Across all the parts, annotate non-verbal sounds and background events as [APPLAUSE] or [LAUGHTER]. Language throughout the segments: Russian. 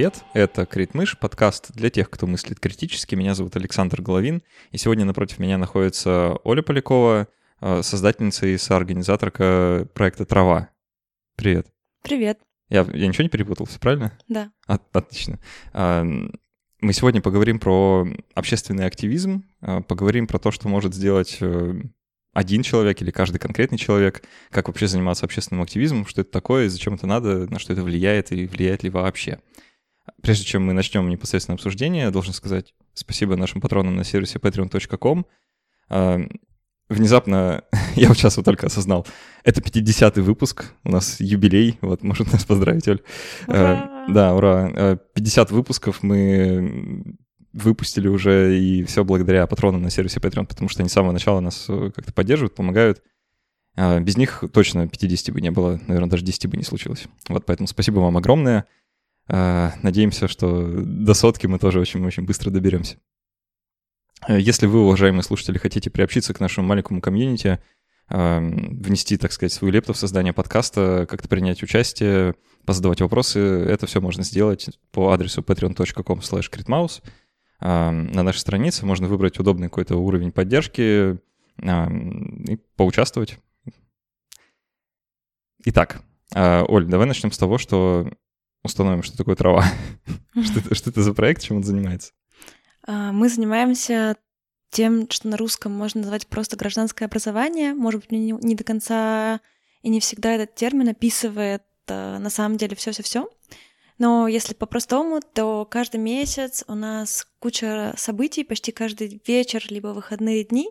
привет! Это Критмыш, подкаст для тех, кто мыслит критически. Меня зовут Александр Головин, и сегодня напротив меня находится Оля Полякова, э, создательница и соорганизаторка проекта «Трава». Привет. Привет. Я, я ничего не перепутал, все правильно? Да. От, отлично. А, мы сегодня поговорим про общественный активизм, а, поговорим про то, что может сделать э, один человек или каждый конкретный человек, как вообще заниматься общественным активизмом, что это такое, зачем это надо, на что это влияет и влияет ли вообще. Прежде чем мы начнем непосредственно обсуждение, я должен сказать спасибо нашим патронам на сервисе patreon.com. А, внезапно, [LAUGHS] я вот сейчас вот только осознал, это 50-й выпуск, у нас юбилей, вот, может нас поздравить, Оль. Ура! Да, ура. 50 выпусков мы выпустили уже, и все благодаря патронам на сервисе Patreon, потому что они с самого начала нас э, как-то поддерживают, помогают. А без них точно 50 бы не было, наверное, даже 10 бы не случилось. Вот поэтому спасибо вам огромное. А, надеемся, что до сотки мы тоже очень-очень быстро доберемся. Если вы, уважаемые слушатели, хотите приобщиться к нашему маленькому комьюнити, внести, так сказать, свою лепту в создание подкаста, как-то принять участие, позадавать вопросы, это все можно сделать по адресу patreon.com slash на нашей странице можно выбрать удобный какой-то уровень поддержки и поучаствовать. Итак, а, Оль, давай начнем с того, что установим, что такое трава. [LAUGHS] что, что это за проект, чем он занимается? А, мы занимаемся тем, что на русском можно назвать просто гражданское образование. Может быть, не, не до конца и не всегда этот термин описывает а, на самом деле все-все-все. Но если по-простому, то каждый месяц у нас куча событий, почти каждый вечер, либо выходные дни,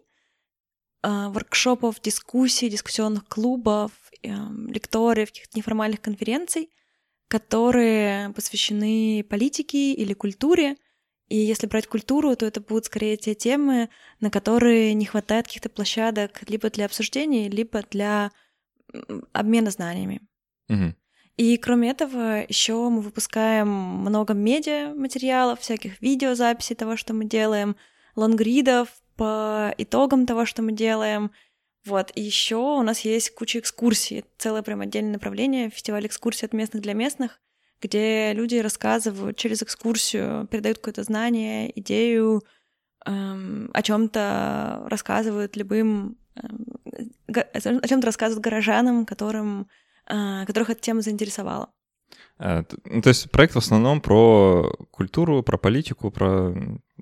а, воркшопов, дискуссий, дискуссионных клубов, эм, лекториев, каких-то неформальных конференций, которые посвящены политике или культуре. И если брать культуру, то это будут скорее те темы, на которые не хватает каких-то площадок либо для обсуждений, либо для обмена знаниями. Угу. И кроме этого, еще мы выпускаем много медиа материалов, всяких видеозаписей того, что мы делаем, лонгридов по итогам того, что мы делаем. Вот, и еще у нас есть куча экскурсий, целое прям отдельное направление, фестиваль экскурсий от местных для местных, где люди рассказывают через экскурсию, передают какое-то знание, идею, эм, о чем-то рассказывают любым, эм, о чем-то рассказывают горожанам, которым а, которых эта тема заинтересовала. А, ну, то есть проект в основном про культуру, про политику, про,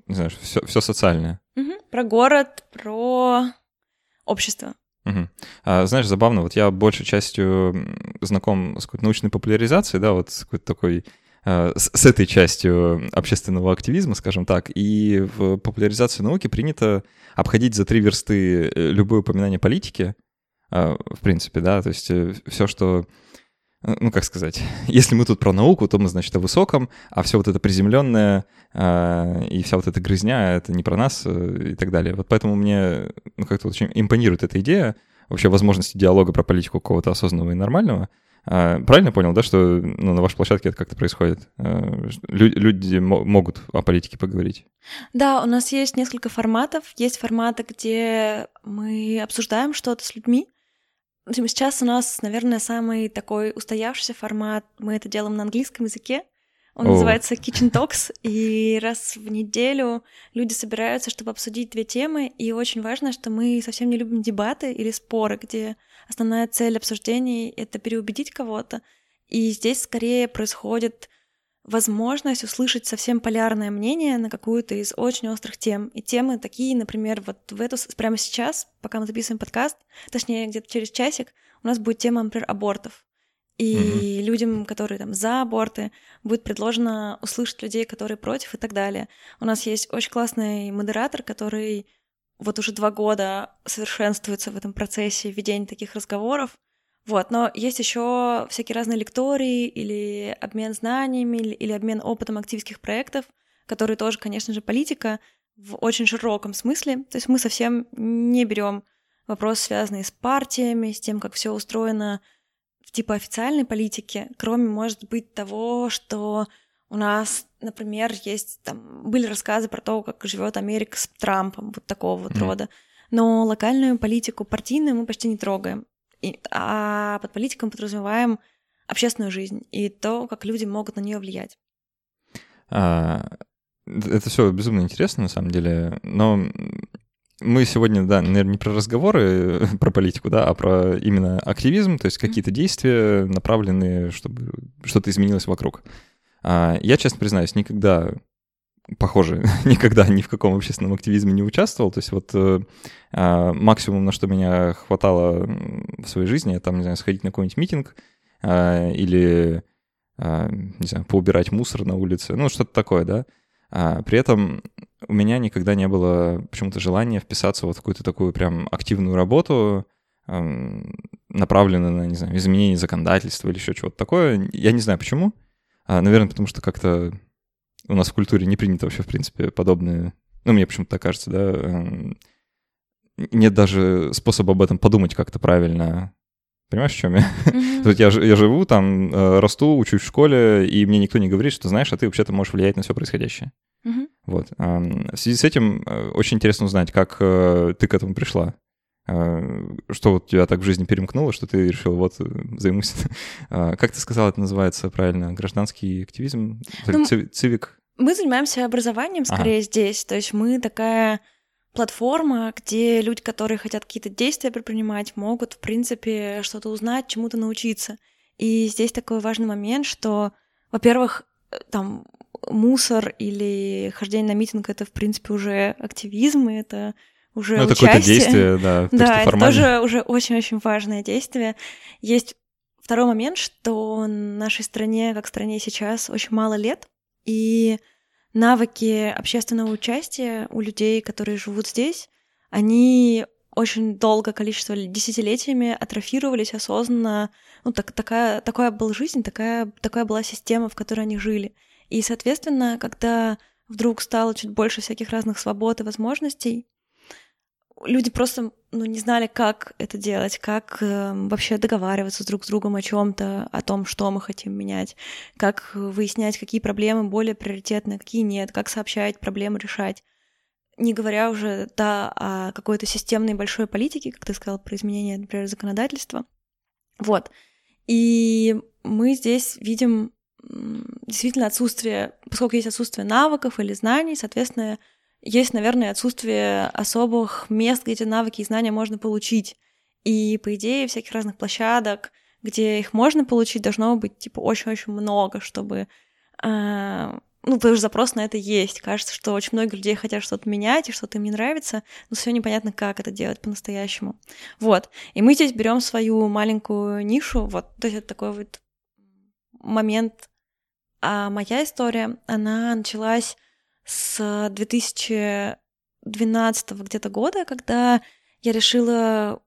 не знаю, все, все социальное. Угу. Про город, про общество. Угу. А, знаешь, забавно, вот я большей частью знаком с какой-то научной популяризацией, да, вот с какой-то такой с, с этой частью общественного активизма, скажем так, и в популяризации науки принято обходить за три версты э, любое упоминание политики, а, в принципе, да, то есть э, все, что ну, как сказать, [LAUGHS] если мы тут про науку, то мы, значит, о высоком, а все вот это приземленное э, и вся вот эта грызня, это не про нас э, и так далее. Вот поэтому мне ну, как-то очень импонирует эта идея вообще возможности диалога про политику какого-то осознанного и нормального. Э, правильно понял, да, что ну, на вашей площадке это как-то происходит? Э, люди, люди могут о политике поговорить? Да, у нас есть несколько форматов. Есть форматы, где мы обсуждаем что-то с людьми, Сейчас у нас, наверное, самый такой устоявшийся формат. Мы это делаем на английском языке. Он О. называется Kitchen Talks, [LAUGHS] и раз в неделю люди собираются, чтобы обсудить две темы, и очень важно, что мы совсем не любим дебаты или споры, где основная цель обсуждений — это переубедить кого-то, и здесь скорее происходит возможность услышать совсем полярное мнение на какую-то из очень острых тем. И темы такие, например, вот в эту прямо сейчас, пока мы записываем подкаст, точнее, где-то через часик, у нас будет тема, например, абортов. И mm-hmm. людям, которые там за аборты, будет предложено услышать людей, которые против и так далее. У нас есть очень классный модератор, который вот уже два года совершенствуется в этом процессе ведения таких разговоров. Вот, но есть еще всякие разные лектории или обмен знаниями, или, обмен опытом активистских проектов, которые тоже, конечно же, политика в очень широком смысле. То есть мы совсем не берем вопрос, связанный с партиями, с тем, как все устроено в типа официальной политике, кроме, может быть, того, что у нас, например, есть там были рассказы про то, как живет Америка с Трампом, вот такого вот mm-hmm. рода. Но локальную политику партийную мы почти не трогаем. И, а под политиком подразумеваем общественную жизнь и то, как люди могут на нее влиять. А, это все безумно интересно, на самом деле, но мы сегодня, да, наверное, не про разговоры, [LAUGHS] про политику, да, а про именно активизм, то есть какие-то действия, направленные, чтобы что-то изменилось вокруг. А, я, честно признаюсь, никогда, похоже, [LAUGHS] никогда ни в каком общественном активизме не участвовал. То есть вот э, а, максимум, на что меня хватало в своей жизни, это, там, не знаю, сходить на какой-нибудь митинг а, или, не знаю, поубирать мусор на улице, ну, что-то такое, да. При этом у меня никогда не было почему-то желания вписаться вот в какую-то такую прям активную работу, направленную на, не знаю, изменение законодательства или еще чего-то такое. Я не знаю почему. А, наверное, потому что как-то у нас в культуре не принято вообще, в принципе, подобные... Ну, мне почему-то так кажется, да. Нет даже способа об этом подумать как-то правильно. Понимаешь, в чем я? Mm-hmm. [LAUGHS] То есть я, я живу там, э, расту, учусь в школе, и мне никто не говорит, что знаешь, а ты вообще-то можешь влиять на все происходящее. Mm-hmm. Вот. В связи с этим э, очень интересно узнать, как э, ты к этому пришла. Что вот тебя так в жизни перемкнуло, что ты решил, вот, займусь. [LAUGHS] Как ты сказала, это называется правильно? Гражданский активизм? Ну, цивик? Мы занимаемся образованием скорее ага. здесь. То есть мы такая платформа, где люди, которые хотят какие-то действия предпринимать, могут, в принципе, что-то узнать, чему-то научиться. И здесь такой важный момент, что, во-первых, там мусор или хождение на митинг — это, в принципе, уже активизм, и это уже ну, это какое-то действие, да. [LAUGHS] Да, это тоже уже очень-очень важное действие. Есть второй момент, что нашей стране, как стране сейчас, очень мало лет, и навыки общественного участия у людей, которые живут здесь, они очень долго, количество десятилетиями атрофировались осознанно. Ну, так, такая, такая была жизнь, такая, такая была система, в которой они жили. И, соответственно, когда вдруг стало чуть больше всяких разных свобод и возможностей, люди просто ну, не знали, как это делать, как э, вообще договариваться друг с другом о чем-то, о том, что мы хотим менять, как выяснять, какие проблемы более приоритетны, какие нет, как сообщать, проблемы решать. Не говоря уже, да, о какой-то системной большой политике, как ты сказал, про изменение, например, законодательства. Вот. И мы здесь видим действительно отсутствие, поскольку есть отсутствие навыков или знаний, соответственно, есть, наверное, отсутствие особых мест, где эти навыки и знания можно получить. И, по идее, всяких разных площадок, где их можно получить, должно быть, типа, очень-очень много, чтобы... Э, ну, потому что запрос на это есть. Кажется, что очень много людей хотят что-то менять, и что-то им не нравится, но все непонятно, как это делать по-настоящему. Вот. И мы здесь берем свою маленькую нишу, вот, то есть это такой вот момент. А моя история, она началась с 2012 где-то года, когда я решила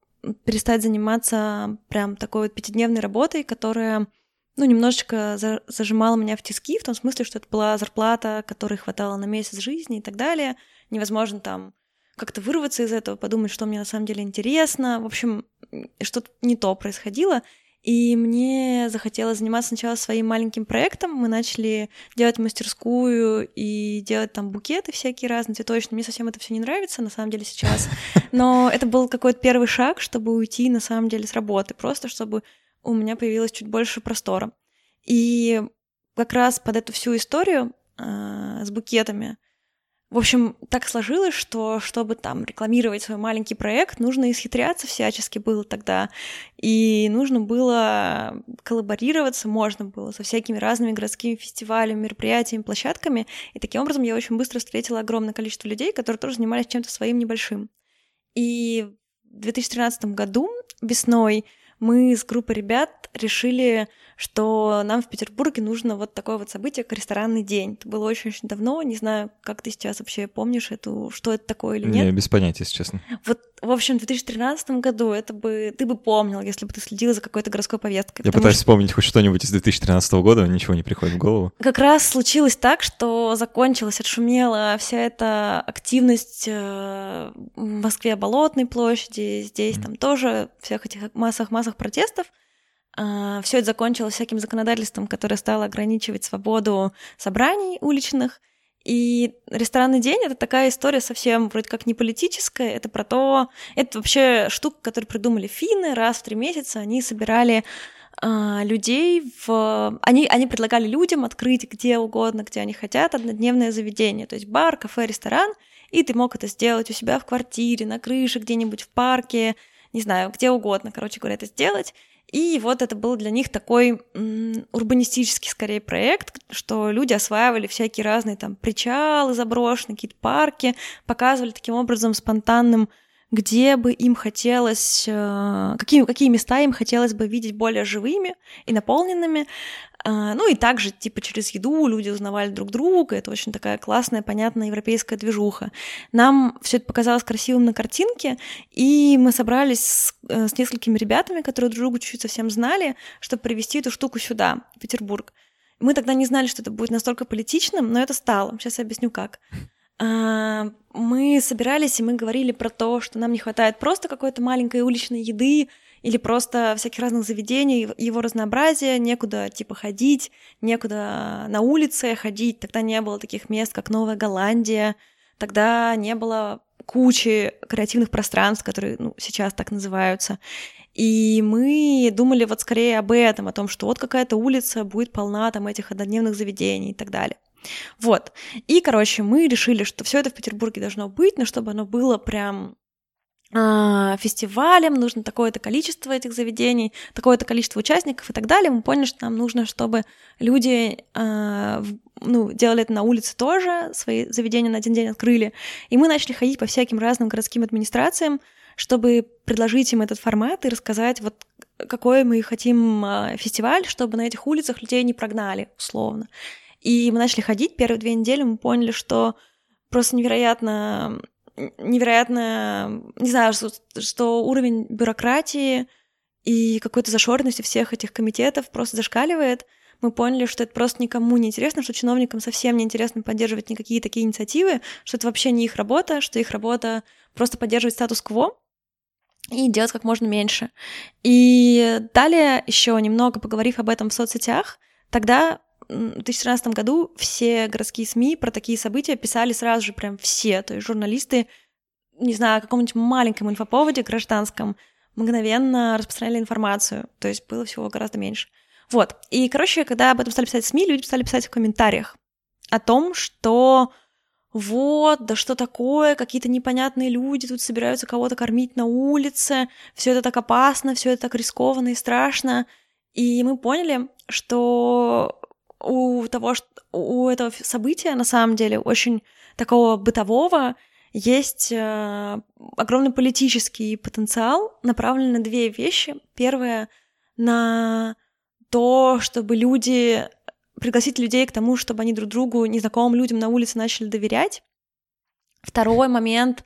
перестать заниматься прям такой вот пятидневной работой, которая, ну, немножечко зажимала меня в тиски, в том смысле, что это была зарплата, которой хватало на месяц жизни и так далее. Невозможно там как-то вырваться из этого, подумать, что мне на самом деле интересно. В общем, что-то не то происходило. И мне захотелось заниматься сначала своим маленьким проектом. Мы начали делать мастерскую и делать там букеты всякие разные, цветочные. Мне совсем это все не нравится, на самом деле, сейчас. [LAUGHS] Но это был какой-то первый шаг, чтобы уйти, на самом деле, с работы. Просто чтобы у меня появилось чуть больше простора. И как раз под эту всю историю э, с букетами в общем, так сложилось, что чтобы там рекламировать свой маленький проект, нужно исхитряться всячески было тогда. И нужно было коллаборироваться, можно было со всякими разными городскими фестивалями, мероприятиями, площадками. И таким образом я очень быстро встретила огромное количество людей, которые тоже занимались чем-то своим небольшим. И в 2013 году весной мы с группой ребят решили что нам в Петербурге нужно вот такое вот событие, как ресторанный день. Это было очень-очень давно, не знаю, как ты сейчас вообще помнишь эту, что это такое или нет. Не, без понятия, если честно. Вот, в общем, в 2013 году это бы, ты бы помнил, если бы ты следил за какой-то городской повесткой. Я пытаюсь что... вспомнить хоть что-нибудь из 2013 года, ничего не приходит в голову. Как раз случилось так, что закончилась, отшумела вся эта активность э, в Москве Болотной площади, здесь mm. там тоже всех этих массах-массах протестов. А, Все это закончилось всяким законодательством, которое стало ограничивать свободу собраний уличных. И ресторанный день — это такая история совсем вроде как не политическая, это про то... Это вообще штука, которую придумали финны, раз в три месяца они собирали а, людей в... Они, они предлагали людям открыть где угодно, где они хотят, однодневное заведение, то есть бар, кафе, ресторан, и ты мог это сделать у себя в квартире, на крыше, где-нибудь в парке, не знаю, где угодно, короче говоря, это сделать. И вот это был для них такой урбанистический, скорее, проект, что люди осваивали всякие разные там причалы заброшенные, какие-то парки, показывали таким образом спонтанным где бы им хотелось, э, какие, какие места им хотелось бы видеть более живыми и наполненными. Э, ну и также, типа, через еду люди узнавали друг друга. Это очень такая классная, понятная европейская движуха. Нам все это показалось красивым на картинке, и мы собрались с, э, с несколькими ребятами, которые друг друга чуть-чуть совсем знали, чтобы привести эту штуку сюда, в Петербург. Мы тогда не знали, что это будет настолько политичным, но это стало. Сейчас я объясню, как. А, мы собирались, и мы говорили про то, что нам не хватает просто какой-то маленькой уличной еды или просто всяких разных заведений, его разнообразия, некуда типа ходить, некуда на улице ходить. Тогда не было таких мест, как Новая Голландия, тогда не было кучи креативных пространств, которые ну, сейчас так называются. И мы думали вот скорее об этом, о том, что вот какая-то улица будет полна там этих однодневных заведений и так далее. Вот. И, короче, мы решили, что все это в Петербурге должно быть, но чтобы оно было прям фестивалем, нужно такое-то количество этих заведений, такое-то количество участников и так далее. Мы поняли, что нам нужно, чтобы люди э, ну, делали это на улице тоже, свои заведения на один день открыли. И мы начали ходить по всяким разным городским администрациям, чтобы предложить им этот формат и рассказать, вот какой мы хотим фестиваль, чтобы на этих улицах людей не прогнали, условно. И мы начали ходить, первые две недели мы поняли, что просто невероятно, невероятно, не знаю, что, что уровень бюрократии и какой-то зашоренности всех этих комитетов просто зашкаливает. Мы поняли, что это просто никому не интересно, что чиновникам совсем не интересно поддерживать никакие такие инициативы, что это вообще не их работа, что их работа просто поддерживать статус-кво и делать как можно меньше. И далее еще немного поговорив об этом в соцсетях, тогда в 2014 году все городские СМИ про такие события писали сразу же прям все. То есть журналисты, не знаю, о каком-нибудь маленьком инфоповоде гражданском мгновенно распространяли информацию. То есть было всего гораздо меньше. Вот. И, короче, когда об этом стали писать СМИ, люди стали писать в комментариях о том, что вот, да что такое, какие-то непонятные люди тут собираются кого-то кормить на улице, все это так опасно, все это так рискованно и страшно. И мы поняли, что у того, что у этого события на самом деле очень такого бытового есть э, огромный политический потенциал, направленный на две вещи. Первое на то, чтобы люди пригласить людей к тому, чтобы они друг другу, незнакомым людям на улице начали доверять. Второй момент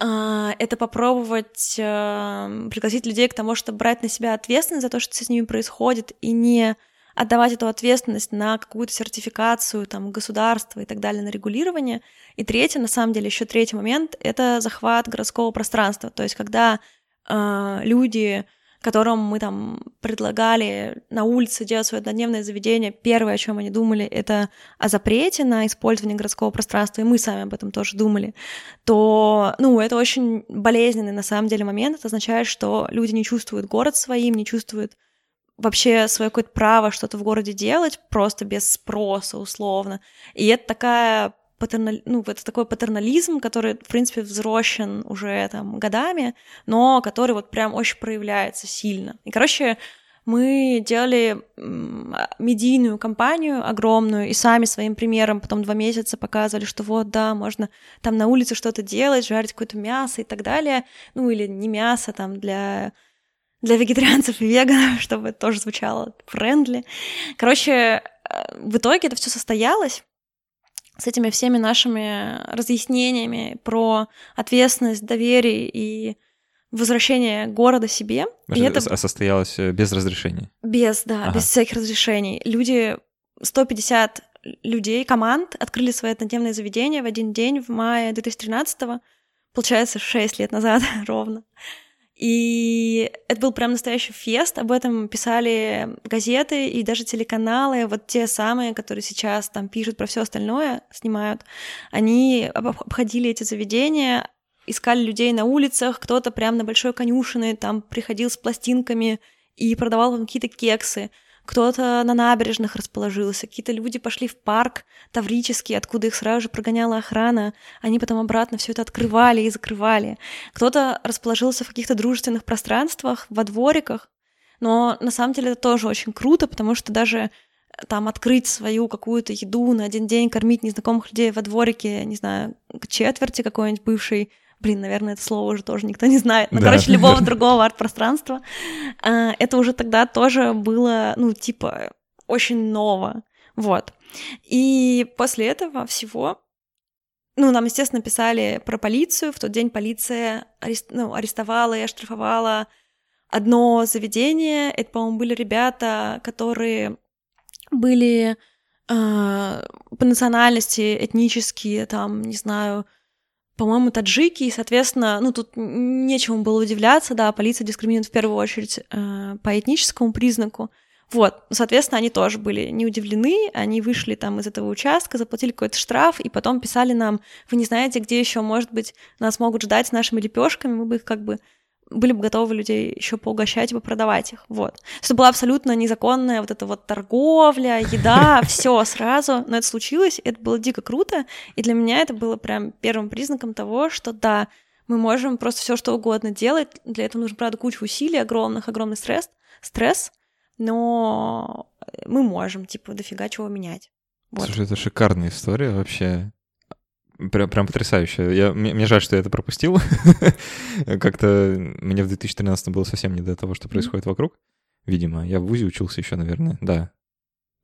э, это попробовать э, пригласить людей к тому, чтобы брать на себя ответственность за то, что с ними происходит, и не отдавать эту ответственность на какую-то сертификацию там, государства и так далее, на регулирование. И третье, на самом деле, еще третий момент — это захват городского пространства. То есть когда э, люди которым мы там предлагали на улице делать свое однодневное заведение, первое, о чем они думали, это о запрете на использование городского пространства, и мы сами об этом тоже думали, то, ну, это очень болезненный на самом деле момент. Это означает, что люди не чувствуют город своим, не чувствуют вообще свое какое-то право что-то в городе делать просто без спроса условно. И это такая патернали... ну, это такой патернализм, который, в принципе, взросшен уже там годами, но который вот прям очень проявляется сильно. И, короче, мы делали медийную кампанию огромную и сами своим примером потом два месяца показывали, что вот, да, можно там на улице что-то делать, жарить какое-то мясо и так далее. Ну, или не мясо там для для вегетарианцев и веганов, [LAUGHS] чтобы это тоже звучало френдли. Короче, э, в итоге это все состоялось с этими всеми нашими разъяснениями про ответственность, доверие и возвращение города себе. и это... А состоялось э, без разрешения? Без, да, ага. без всяких разрешений. Люди, 150 людей, команд открыли свои однодневные заведения в один день в мае 2013 -го. Получается, 6 лет назад [LAUGHS] ровно. И это был прям настоящий фест, об этом писали газеты и даже телеканалы, вот те самые, которые сейчас там пишут про все остальное, снимают, они обходили эти заведения, искали людей на улицах, кто-то прям на большой конюшине там приходил с пластинками и продавал вам какие-то кексы, кто-то на набережных расположился, какие-то люди пошли в парк Таврический, откуда их сразу же прогоняла охрана, они потом обратно все это открывали и закрывали. Кто-то расположился в каких-то дружественных пространствах, во двориках, но на самом деле это тоже очень круто, потому что даже э, там открыть свою какую-то еду на один день, кормить незнакомых людей во дворике, не знаю, к четверти какой-нибудь бывший блин, наверное, это слово уже тоже никто не знает, но, да. короче, любого [LAUGHS] другого арт-пространства, а, это уже тогда тоже было, ну, типа, очень ново, вот. И после этого всего ну, нам, естественно, писали про полицию. В тот день полиция арест... ну, арестовала и оштрафовала одно заведение. Это, по-моему, были ребята, которые были э, по национальности этнические, там, не знаю, по-моему, таджики, и, соответственно, ну, тут нечему было удивляться, да, полиция дискриминирует в первую очередь э, по этническому признаку. Вот, соответственно, они тоже были не удивлены, они вышли там из этого участка, заплатили какой-то штраф, и потом писали нам, вы не знаете, где еще, может быть, нас могут ждать с нашими лепешками, мы бы их как бы были бы готовы людей еще поугощать и продавать их. Вот. Это была абсолютно незаконная вот эта вот торговля, еда, [LAUGHS] все сразу. Но это случилось, это было дико круто. И для меня это было прям первым признаком того, что да, мы можем просто все что угодно делать. Для этого нужно, правда, куча усилий, огромных, огромный стресс, стресс, но мы можем, типа, дофига чего менять. Вот. Слушай, это шикарная история вообще. Прям, прям потрясающе. Я, мне, мне жаль, что я это пропустил. [LAUGHS] Как-то мне в 2013 было совсем не до того, что происходит вокруг. Видимо, я в ВУЗе учился еще, наверное. Да,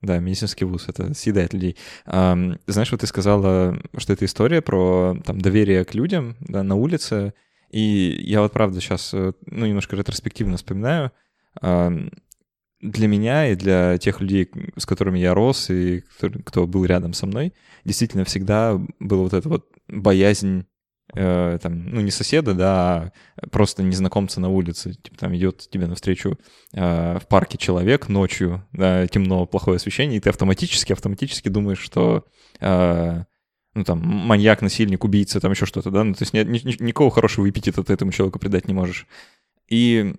да, медицинский вуз, это съедает людей. А, знаешь, вот ты сказала, что это история про там, доверие к людям да, на улице. И я вот правда сейчас, э, ну, немножко ретроспективно вспоминаю. А, для меня и для тех людей, с которыми я рос и кто, был рядом со мной, действительно всегда была вот эта вот боязнь э, там, ну, не соседа, да, а просто незнакомца на улице. Типа там идет тебе навстречу э, в парке человек ночью, да, темно, плохое освещение, и ты автоматически, автоматически думаешь, что э, ну, там, маньяк, насильник, убийца, там еще что-то, да, ну, то есть ни, ни, никакого хорошего эпитета ты этому человеку придать не можешь. И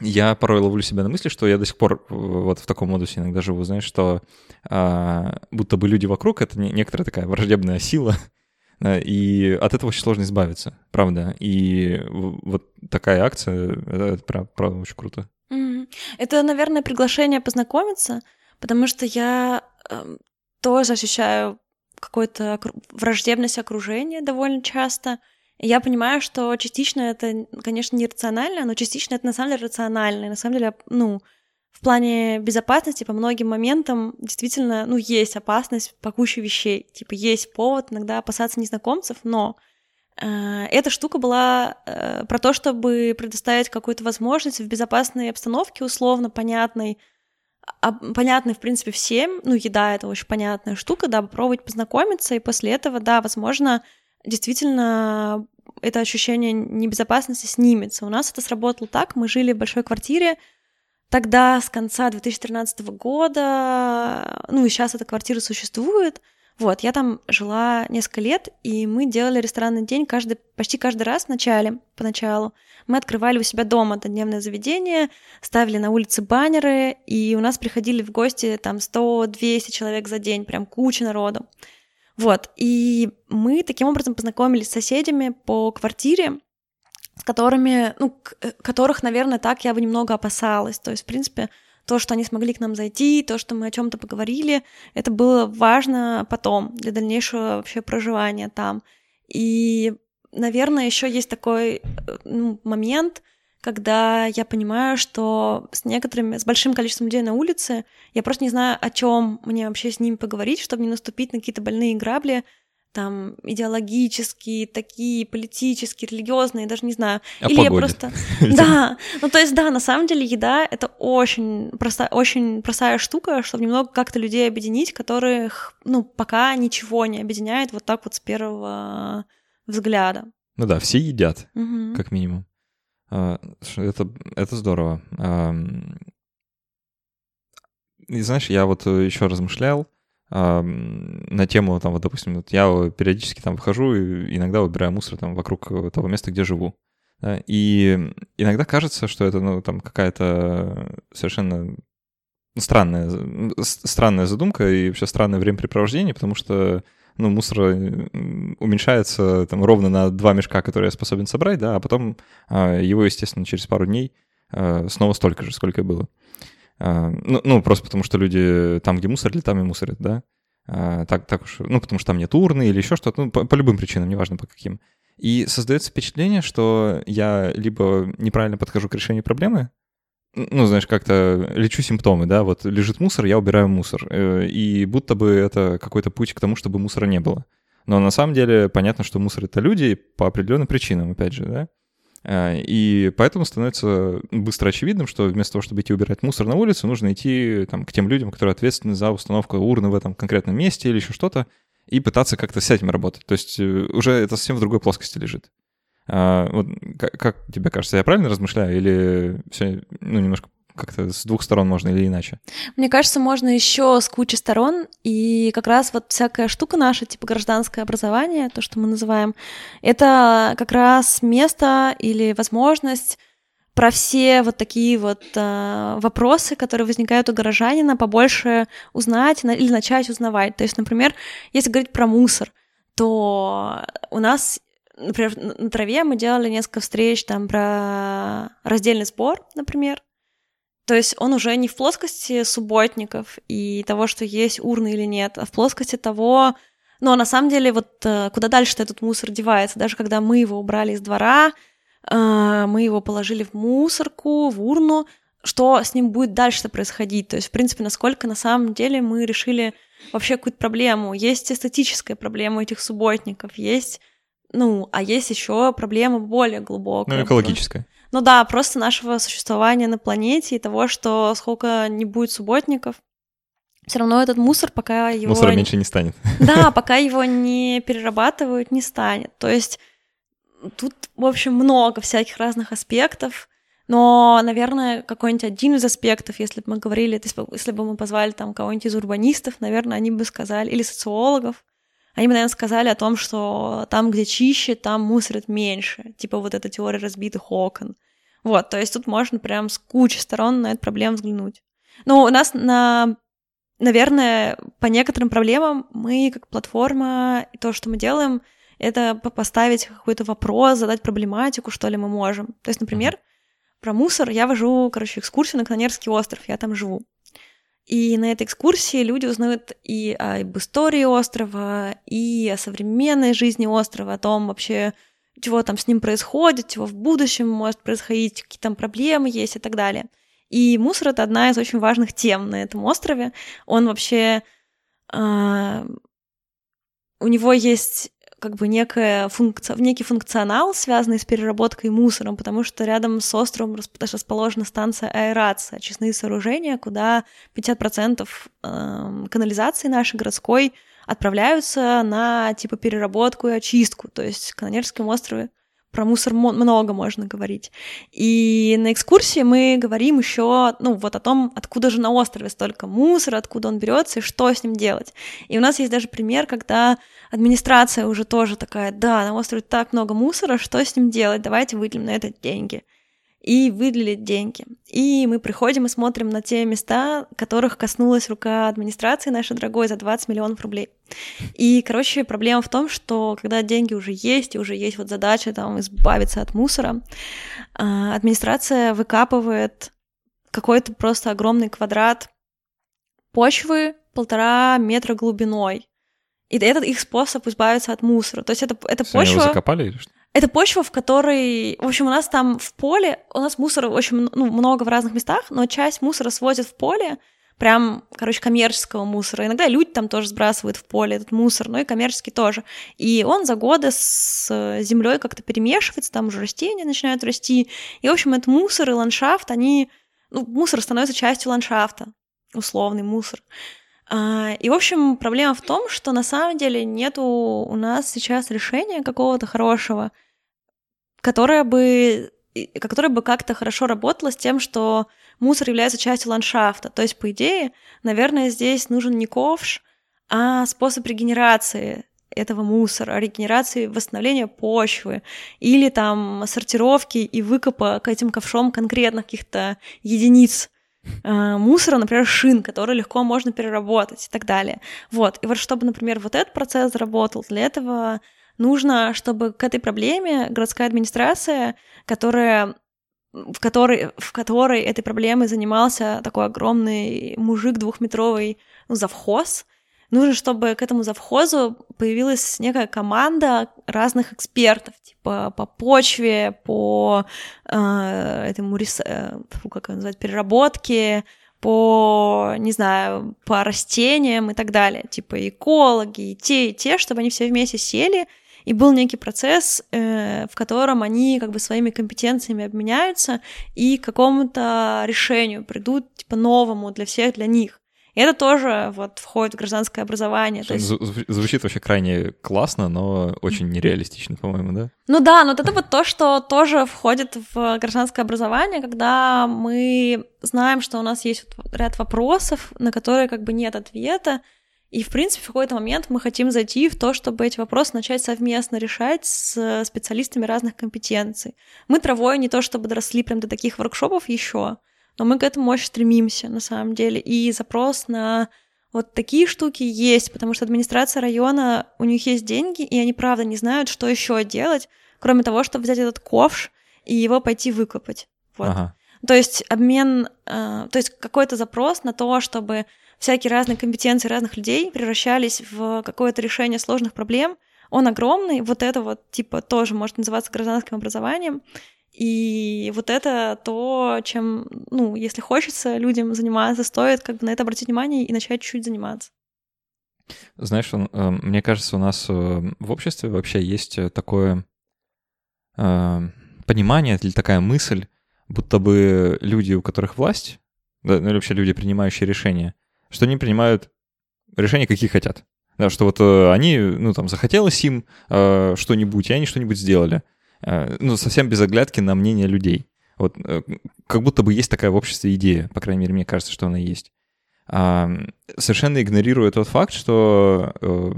я порой ловлю себя на мысли, что я до сих пор э, вот в таком модусе иногда живу, знаешь, что а, будто бы люди вокруг — это некоторая такая враждебная сила, [LAUGHS] и от этого очень сложно избавиться, правда. И вот такая акция — это, это правда очень круто. Это, наверное, приглашение познакомиться, потому что я э, тоже ощущаю какую-то враждебность окружения довольно часто — я понимаю, что частично это, конечно, не рационально, но частично это на самом деле рационально. И на самом деле, ну, в плане безопасности по многим моментам действительно, ну, есть опасность по куче вещей. Типа, есть повод иногда опасаться незнакомцев, но э, эта штука была э, про то, чтобы предоставить какую-то возможность в безопасной обстановке, условно понятной, а, понятной, в принципе, всем. Ну, еда — это очень понятная штука, да, попробовать познакомиться, и после этого, да, возможно, действительно это ощущение небезопасности снимется. У нас это сработало так, мы жили в большой квартире, тогда с конца 2013 года, ну и сейчас эта квартира существует, вот, я там жила несколько лет, и мы делали ресторанный день каждый, почти каждый раз в начале, поначалу. Мы открывали у себя дома дневное заведение, ставили на улице баннеры, и у нас приходили в гости там 100-200 человек за день, прям куча народу. Вот, и мы таким образом познакомились с соседями по квартире, с которыми, ну, э, которых, наверное, так я бы немного опасалась. То есть, в принципе, то, что они смогли к нам зайти, то, что мы о чем-то поговорили, это было важно потом для дальнейшего вообще проживания там. И, наверное, еще есть такой э, ну, момент, когда я понимаю, что с некоторыми, с большим количеством людей на улице, я просто не знаю, о чем мне вообще с ними поговорить, чтобы не наступить на какие-то больные грабли, там, идеологические, такие, политические, религиозные, даже не знаю. О Или погоде. я просто... [LAUGHS] Да, ну то есть, да, на самом деле еда — это очень, проста... очень простая штука, чтобы немного как-то людей объединить, которых, ну, пока ничего не объединяет вот так вот с первого взгляда. Ну да, все едят, угу. как минимум. А, это, это здорово. И знаешь, я вот э, еще размышлял на тему, там, вот, допустим, вот я периодически там выхожу и иногда убираю мусор там вокруг того места, где живу. И иногда кажется, что это ну, там какая-то совершенно странная, странная задумка и вообще странное времяпрепровождение, потому что ну, мусор уменьшается там ровно на два мешка, которые я способен собрать, да, а потом а, его, естественно, через пару дней а, снова столько же, сколько и было. А, ну, ну, просто потому что люди там, где мусорили, там и мусорят, да. Так, так уж, ну, потому что там нет урны или еще что-то, ну, по, по любым причинам, неважно по каким. И создается впечатление, что я либо неправильно подхожу к решению проблемы, ну, знаешь, как-то лечу симптомы, да, вот лежит мусор, я убираю мусор, э, и будто бы это какой-то путь к тому, чтобы мусора не было. Но на самом деле понятно, что мусор — это люди по определенным причинам, опять же, да. Э, и поэтому становится быстро очевидным, что вместо того, чтобы идти убирать мусор на улицу, нужно идти там, к тем людям, которые ответственны за установку урны в этом конкретном месте или еще что-то, и пытаться как-то с этим работать. То есть э, уже это совсем в другой плоскости лежит. А, вот, как, как тебе кажется, я правильно размышляю или все ну, немножко как-то с двух сторон можно или иначе? Мне кажется, можно еще с кучей сторон, и как раз вот всякая штука наша, типа гражданское образование, то, что мы называем, это как раз место или возможность про все вот такие вот э, вопросы, которые возникают у горожанина, побольше узнать или начать узнавать. То есть, например, если говорить про мусор, то у нас например, на траве мы делали несколько встреч там про раздельный сбор, например. То есть он уже не в плоскости субботников и того, что есть урны или нет, а в плоскости того, но ну, а на самом деле вот э, куда дальше этот мусор девается, даже когда мы его убрали из двора, э, мы его положили в мусорку, в урну, что с ним будет дальше происходить. То есть, в принципе, насколько на самом деле мы решили вообще какую-то проблему. Есть эстетическая проблема этих субботников, есть ну, а есть еще проблема более глубокая. Ну, экологическая. Ну да, просто нашего существования на планете и того, что сколько не будет субботников, все равно этот мусор, пока его... Мусора меньше не станет. [LAUGHS] Да, пока его не перерабатывают, не станет. То есть тут, в общем, много всяких разных аспектов, но, наверное, какой-нибудь один из аспектов, если бы мы говорили, если бы мы позвали там кого-нибудь из урбанистов, наверное, они бы сказали, или социологов, они бы, наверное, сказали о том, что там, где чище, там мусорят меньше. Типа вот эта теория разбитых окон. Вот, то есть тут можно прям с кучей сторон на эту проблему взглянуть. Но у нас на наверное, по некоторым проблемам мы как платформа, то, что мы делаем, это поставить какой-то вопрос, задать проблематику, что ли мы можем. То есть, например, про мусор я вожу, короче, экскурсию на Канарский остров, я там живу. И на этой экскурсии люди узнают и об истории острова, и о современной жизни острова, о том вообще, чего там с ним происходит, чего в будущем может происходить, какие там проблемы есть и так далее. И мусор — это одна из очень важных тем на этом острове. Он вообще... Э, у него есть как бы некая функция, некий функционал, связанный с переработкой мусором, потому что рядом с островом расположена станция аэрация, очистные сооружения, куда 50% эм, канализации нашей городской отправляются на типа переработку и очистку. То есть Канонерском острове про мусор много можно говорить. И на экскурсии мы говорим еще, ну, вот о том, откуда же на острове столько мусора, откуда он берется и что с ним делать. И у нас есть даже пример, когда администрация уже тоже такая, да, на острове так много мусора, что с ним делать, давайте выделим на это деньги и выделить деньги. И мы приходим и смотрим на те места, которых коснулась рука администрации нашей дорогой за 20 миллионов рублей. И, короче, проблема в том, что когда деньги уже есть, и уже есть вот задача там избавиться от мусора, а, администрация выкапывает какой-то просто огромный квадрат почвы полтора метра глубиной. И это их способ избавиться от мусора. То есть это, это почва... Они его закопали или что? Это почва, в которой, в общем, у нас там в поле, у нас мусора очень ну, много в разных местах, но часть мусора свозят в поле, прям, короче, коммерческого мусора. Иногда люди там тоже сбрасывают в поле этот мусор, но и коммерческий тоже. И он за годы с землей как-то перемешивается, там уже растения начинают расти. И, в общем, этот мусор и ландшафт, они... Ну, мусор становится частью ландшафта, условный мусор. А, и, в общем, проблема в том, что на самом деле нету у нас сейчас решения какого-то хорошего — которая бы которая бы как-то хорошо работала с тем, что мусор является частью ландшафта. То есть, по идее, наверное, здесь нужен не ковш, а способ регенерации этого мусора, регенерации, восстановления почвы или там сортировки и выкопа к этим ковшам конкретных каких-то единиц мусора, например, шин, который легко можно переработать и так далее. Вот. И вот чтобы, например, вот этот процесс заработал, для этого нужно, чтобы к этой проблеме городская администрация, которая в которой, в которой этой проблемой занимался такой огромный мужик двухметровый, ну, завхоз, нужно, чтобы к этому завхозу появилась некая команда разных экспертов, типа по почве, по э, этому рис... э, как это назвать, переработке, по, не знаю, по растениям и так далее, типа экологи, и те, и те, чтобы они все вместе сели и был некий процесс, э, в котором они как бы своими компетенциями обменяются и к какому-то решению придут, типа, новому для всех, для них. И это тоже вот входит в гражданское образование. То есть... Звучит вообще крайне классно, но очень нереалистично, по-моему, да? Ну да, но это вот то, что тоже входит в гражданское образование, когда мы знаем, что у нас есть ряд вопросов, на которые как бы нет ответа, и, в принципе, в какой-то момент мы хотим зайти в то, чтобы эти вопросы начать совместно решать с специалистами разных компетенций. Мы травой не то чтобы доросли прям до таких воркшопов еще, но мы к этому очень стремимся, на самом деле. И запрос на вот такие штуки есть, потому что администрация района, у них есть деньги, и они, правда, не знают, что еще делать, кроме того, чтобы взять этот ковш и его пойти выкопать. Вот. Ага. То есть обмен, э, то есть какой-то запрос на то, чтобы всякие разные компетенции разных людей превращались в какое-то решение сложных проблем. Он огромный, вот это вот типа тоже может называться гражданским образованием. И вот это то, чем, ну, если хочется людям заниматься, стоит как бы на это обратить внимание и начать чуть-чуть заниматься. Знаешь, э, мне кажется, у нас э, в обществе вообще есть такое э, понимание или такая мысль, будто бы люди, у которых власть, да, ну или вообще люди, принимающие решения, что они принимают решения, какие хотят. Да, что вот они, ну, там, захотелось им э, что-нибудь, и они что-нибудь сделали. Э, ну, совсем без оглядки на мнение людей. Вот э, как будто бы есть такая в обществе идея, по крайней мере, мне кажется, что она есть. А, совершенно игнорируя тот факт, что э,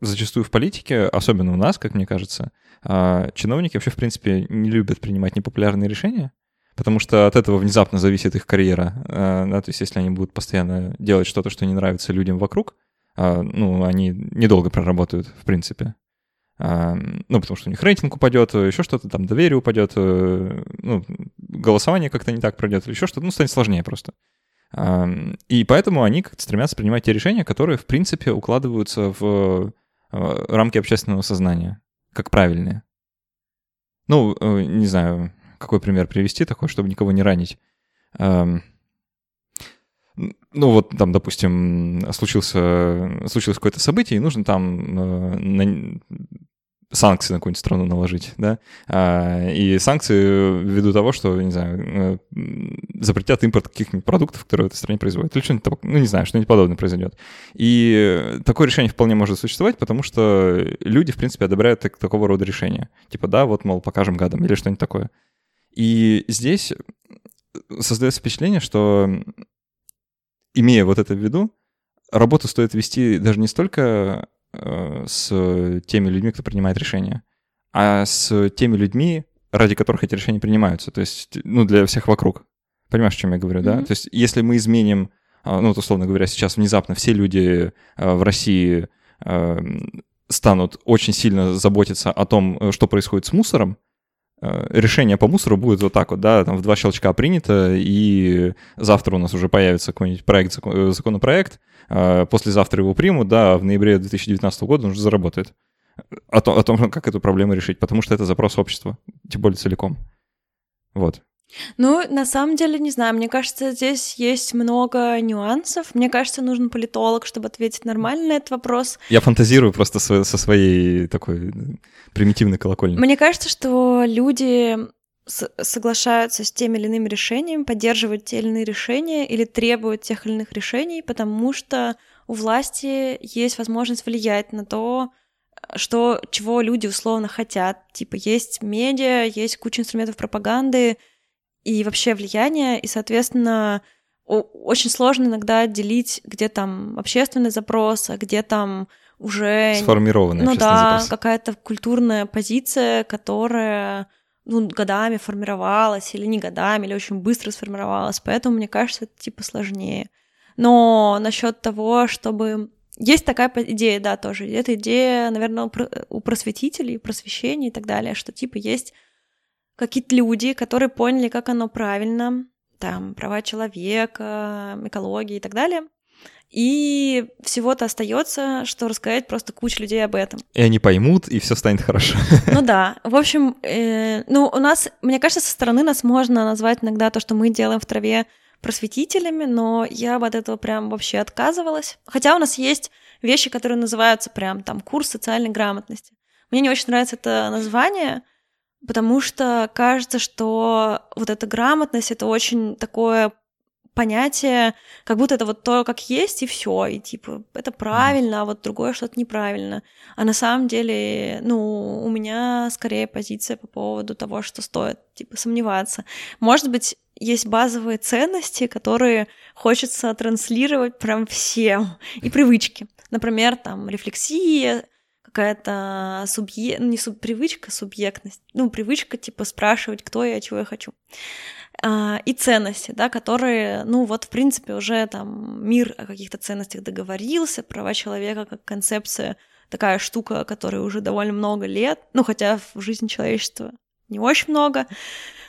зачастую в политике, особенно у нас, как мне кажется, э, чиновники вообще, в принципе, не любят принимать непопулярные решения, потому что от этого внезапно зависит их карьера. Э, да, то есть если они будут постоянно делать что-то, что не нравится людям вокруг, э, ну, они недолго проработают, в принципе. Э, ну, потому что у них рейтинг упадет, еще что-то там, доверие упадет, ну, голосование как-то не так пройдет, или еще что-то, ну, станет сложнее просто. И поэтому они как-то стремятся принимать те решения, которые, в принципе, укладываются в рамки общественного сознания, как правильные. Ну, не знаю, какой пример привести такой, чтобы никого не ранить? Ну вот там, допустим, случился, случилось какое-то событие, и нужно там э, на, санкции на какую-нибудь страну наложить, да, а, и санкции ввиду того, что, не знаю, э, запретят импорт каких-нибудь продуктов, которые в этой стране производят, или что-нибудь, ну, не знаю, что-нибудь подобное произойдет. И такое решение вполне может существовать, потому что люди, в принципе, одобряют так, такого рода решения. Типа, да, вот, мол, покажем гадам, или что-нибудь такое. И здесь создается впечатление, что, имея вот это в виду, работу стоит вести даже не столько э, с теми людьми, кто принимает решения, а с теми людьми, ради которых эти решения принимаются. То есть, ну, для всех вокруг. Понимаешь, о чем я говорю, mm-hmm. да? То есть, если мы изменим, э, ну, вот, условно говоря, сейчас внезапно все люди э, в России э, станут очень сильно заботиться о том, что происходит с мусором, решение по мусору будет вот так вот, да, там в два щелчка принято, и завтра у нас уже появится какой-нибудь проект, э, законопроект, э, послезавтра его примут, да, в ноябре 2019 года он уже заработает. О том, как эту проблему решить, потому что это запрос общества, тем более целиком. Вот. Ну, на самом деле, не знаю, мне кажется, здесь есть много нюансов. Мне кажется, нужен политолог, чтобы ответить нормально на этот вопрос. Я фантазирую просто со своей такой примитивной колокольни. Мне кажется, что люди соглашаются с теми или иными решениями, поддерживают те или иные решения или требуют тех или иных решений, потому что у власти есть возможность влиять на то, что, чего люди условно хотят. Типа есть медиа, есть куча инструментов пропаганды, и вообще влияние, и, соответственно, очень сложно иногда отделить, где там общественный запрос, а где там уже... Сформированная Ну да, какая-то культурная позиция, которая ну, годами формировалась, или не годами, или очень быстро сформировалась, поэтому, мне кажется, это типа сложнее. Но насчет того, чтобы... Есть такая идея, да, тоже. Это идея, наверное, у просветителей, просвещения и так далее, что типа есть какие-то люди, которые поняли, как оно правильно, там, права человека, экология и так далее — и всего-то остается, что рассказать просто куча людей об этом. И они поймут, и все станет хорошо. [LAUGHS] Ну да. В общем, э, ну, у нас, мне кажется, со стороны нас можно назвать иногда то, что мы делаем в траве просветителями, но я бы от этого прям вообще отказывалась. Хотя у нас есть вещи, которые называются прям там курс социальной грамотности. Мне не очень нравится это название, потому что кажется, что вот эта грамотность это очень такое понятие, как будто это вот то, как есть, и все, и типа это правильно, а вот другое что-то неправильно. А на самом деле, ну, у меня скорее позиция по поводу того, что стоит, типа, сомневаться. Может быть, есть базовые ценности, которые хочется транслировать прям всем, и привычки. Например, там, рефлексия, какая-то субъе... ну, не суб... привычка, субъектность. Ну, привычка, типа, спрашивать, кто я, чего я хочу. А, и ценности, да, которые, ну вот, в принципе, уже там мир о каких-то ценностях договорился, права человека как концепция такая штука, которая уже довольно много лет, ну, хотя в жизни человечества не очень много,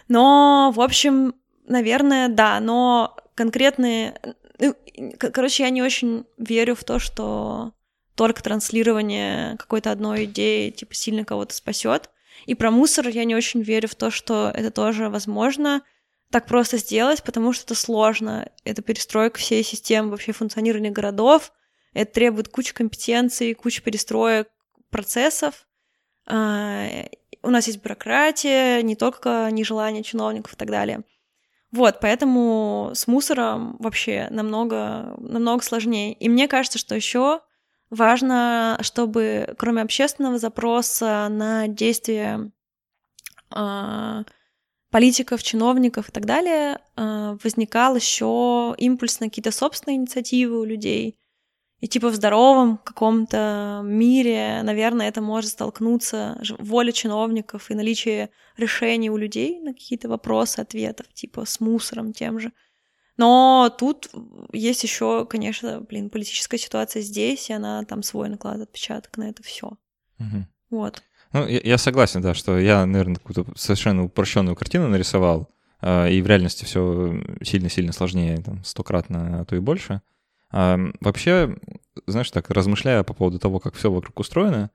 но, в общем, наверное, да, но конкретные... Ну, короче, я не очень верю в то, что только транслирование какой-то одной идеи, типа, сильно кого-то спасет. И про мусор я не очень верю в то, что это тоже возможно, так просто сделать, потому что это сложно. Это перестройка всей системы вообще функционирования городов. Это требует кучи компетенций, кучи перестроек процессов. А, у нас есть бюрократия, не только нежелание чиновников и так далее. Вот, поэтому с мусором вообще намного, намного сложнее. И мне кажется, что еще важно, чтобы кроме общественного запроса на действия а, политиков, чиновников и так далее, э, возникал еще импульс на какие-то собственные инициативы у людей. И типа в здоровом каком-то мире, наверное, это может столкнуться воля чиновников и наличие решений у людей на какие-то вопросы, ответов, типа с мусором тем же. Но тут есть еще, конечно, блин, политическая ситуация здесь, и она там свой накладывает отпечаток на это все. Угу. Вот. Ну, я, я согласен, да, что я, наверное, какую-то совершенно упрощенную картину нарисовал, э, и в реальности все сильно-сильно сложнее, там, стократно, а то и больше. А, вообще, знаешь, так, размышляя по поводу того, как все вокруг устроено,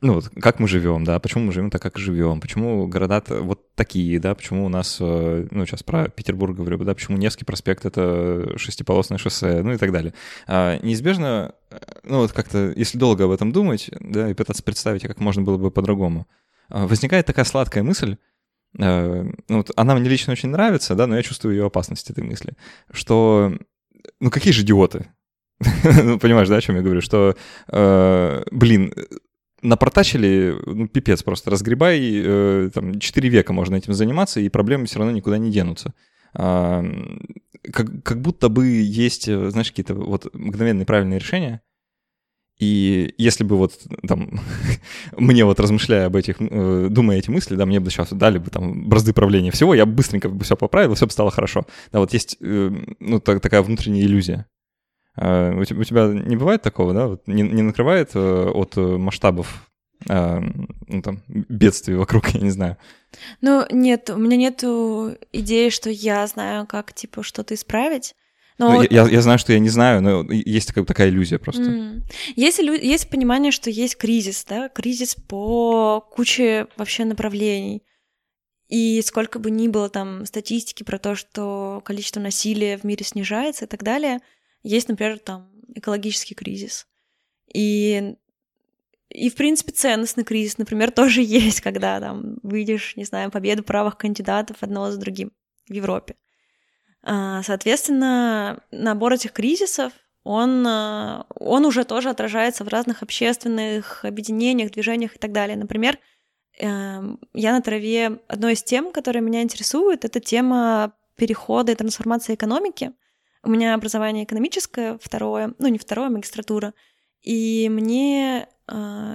ну вот как мы живем, да, почему мы живем так, как живем, почему города вот такие, да, почему у нас, э, ну сейчас про Петербург говорю, да, почему Невский проспект — это шестиполосное шоссе, ну и так далее. А, неизбежно, э, ну вот как-то, если долго об этом думать, да, и пытаться представить, как можно было бы по-другому, а, возникает такая сладкая мысль, э, ну вот она мне лично очень нравится, да, но я чувствую ее опасность этой мысли, что, ну какие же идиоты, [LAUGHS] ну, понимаешь, да, о чем я говорю? Что, э, блин, напортачили, ну, пипец просто, разгребай, э, там, 4 века можно этим заниматься, и проблемы все равно никуда не денутся. А, как, как будто бы есть, э, знаешь, какие-то вот мгновенные правильные решения, и если бы вот там [LAUGHS] мне вот размышляя об этих, э, думая эти мысли, да, мне бы сейчас дали бы там бразды правления всего, я быстренько бы все поправил, все бы стало хорошо. Да, вот есть, э, ну, так, такая внутренняя иллюзия. А, у тебя не бывает такого, да? Вот не, не накрывает э, от масштабов а, ну, там, бедствий вокруг, я не знаю. Ну, нет, у меня нет идеи, что я знаю, как, типа, что-то исправить. Но... Ну, я, я знаю, что я не знаю, но есть такая, такая иллюзия просто. Mm. Есть, есть понимание, что есть кризис, да, кризис по куче вообще направлений. И сколько бы ни было там статистики про то, что количество насилия в мире снижается и так далее, есть, например, там экологический кризис. И и, в принципе, ценностный кризис, например, [LAUGHS] тоже есть, когда там видишь, не знаю, победу правых кандидатов одного за другим в Европе. А, соответственно, набор этих кризисов, он, а, он уже тоже отражается в разных общественных объединениях, движениях и так далее. Например, эм, я на траве... Одной из тем, которая меня интересует, это тема перехода и трансформации экономики — у меня образование экономическое, второе, ну не второе, а магистратура. И мне э,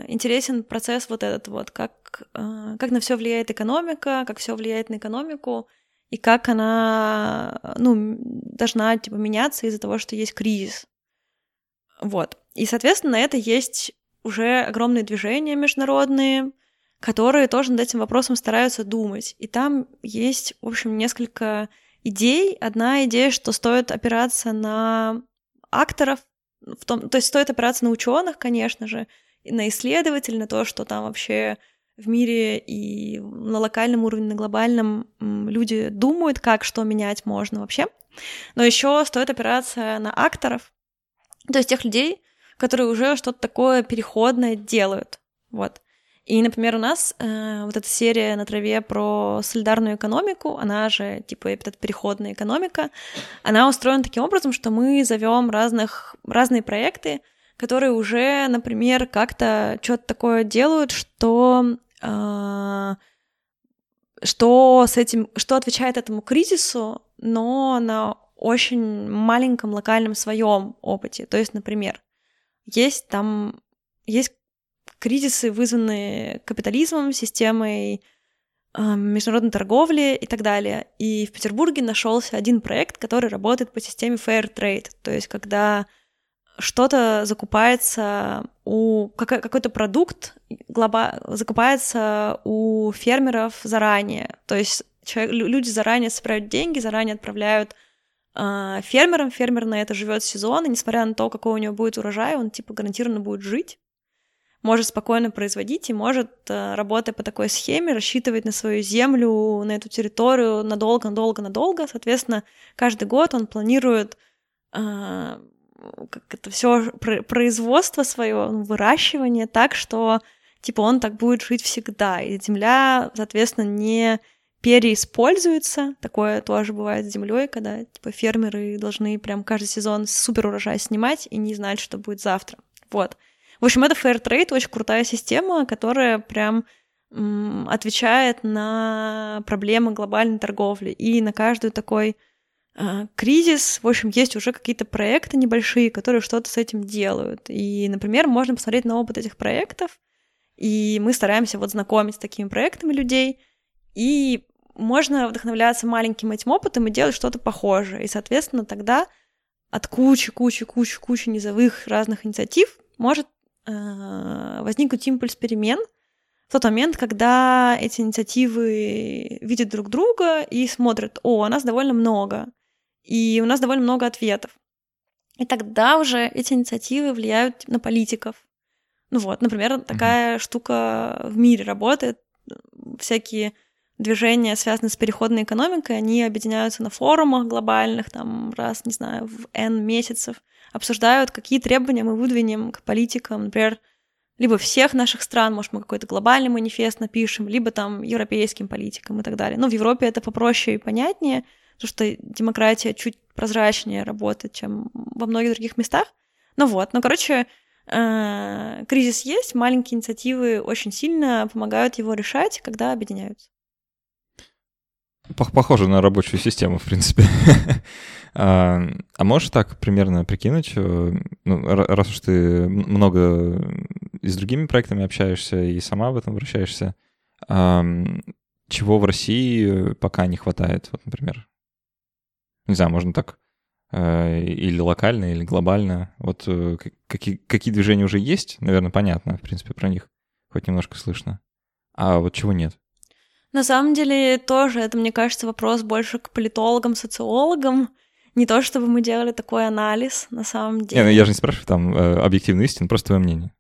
интересен процесс вот этот вот, как, э, как на все влияет экономика, как все влияет на экономику, и как она, ну, должна, типа, меняться из-за того, что есть кризис. Вот. И, соответственно, на это есть уже огромные движения международные, которые тоже над этим вопросом стараются думать. И там есть, в общем, несколько идей. Одна идея, что стоит опираться на акторов, в том, то есть стоит опираться на ученых, конечно же, на исследователей, на то, что там вообще в мире и на локальном уровне, на глобальном люди думают, как что менять можно вообще. Но еще стоит опираться на акторов, то есть тех людей, которые уже что-то такое переходное делают. Вот. И, например, у нас э, вот эта серия на траве про солидарную экономику, она же типа эта переходная экономика, она устроена таким образом, что мы зовем разных разные проекты, которые уже, например, как-то что-то такое делают, что э, что с этим, что отвечает этому кризису, но на очень маленьком локальном своем опыте. То есть, например, есть там есть кризисы, вызванные капитализмом, системой э, международной торговли и так далее. И в Петербурге нашелся один проект, который работает по системе Fair Trade, то есть когда что-то закупается у какой-то продукт глоба, закупается у фермеров заранее, то есть человек, люди заранее собирают деньги, заранее отправляют э, фермерам, фермер на это живет сезон, и несмотря на то, какой у него будет урожай, он типа гарантированно будет жить может спокойно производить и может, э, работая по такой схеме, рассчитывать на свою землю, на эту территорию надолго, надолго, надолго. Соответственно, каждый год он планирует э, как это все производство свое, ну, выращивание так, что типа он так будет жить всегда, и земля, соответственно, не переиспользуется. Такое тоже бывает с землей, когда типа фермеры должны прям каждый сезон супер урожай снимать и не знать, что будет завтра. Вот. В общем, это Fair Trade, очень крутая система, которая прям отвечает на проблемы глобальной торговли. И на каждый такой э, кризис, в общем, есть уже какие-то проекты небольшие, которые что-то с этим делают. И, например, можно посмотреть на опыт этих проектов, и мы стараемся вот знакомить с такими проектами людей, и можно вдохновляться маленьким этим опытом и делать что-то похожее. И, соответственно, тогда от кучи, кучи, кучи, кучи низовых разных инициатив может возникнуть импульс перемен в тот момент, когда эти инициативы видят друг друга и смотрят, о, у нас довольно много, и у нас довольно много ответов. И тогда уже эти инициативы влияют на политиков. Ну вот, например, такая mm-hmm. штука в мире работает. Всякие движения, связанные с переходной экономикой, они объединяются на форумах глобальных, там раз, не знаю, в N месяцев — обсуждают, какие требования мы выдвинем к политикам, например, либо всех наших стран, может, мы какой-то глобальный манифест напишем, либо там европейским политикам и так далее. Но в Европе это попроще и понятнее, потому что демократия чуть прозрачнее работает, чем во многих других местах. Ну вот, ну, короче, э, кризис есть, маленькие инициативы очень сильно помогают его решать, когда объединяются. Похоже на рабочую систему, в принципе. [LAUGHS] а, а можешь так примерно прикинуть, э, ну, раз уж ты много и с другими проектами общаешься и сама в этом вращаешься, а, чего в России пока не хватает, вот, например? Не знаю, можно так э, или локально, или глобально. Вот э, какие, какие движения уже есть, наверное, понятно, в принципе, про них хоть немножко слышно. А вот чего нет? На самом деле тоже это, мне кажется, вопрос больше к политологам, социологам. Не то, чтобы мы делали такой анализ, на самом деле. Не, ну я же не спрашиваю там э, объективную истину, просто твое мнение.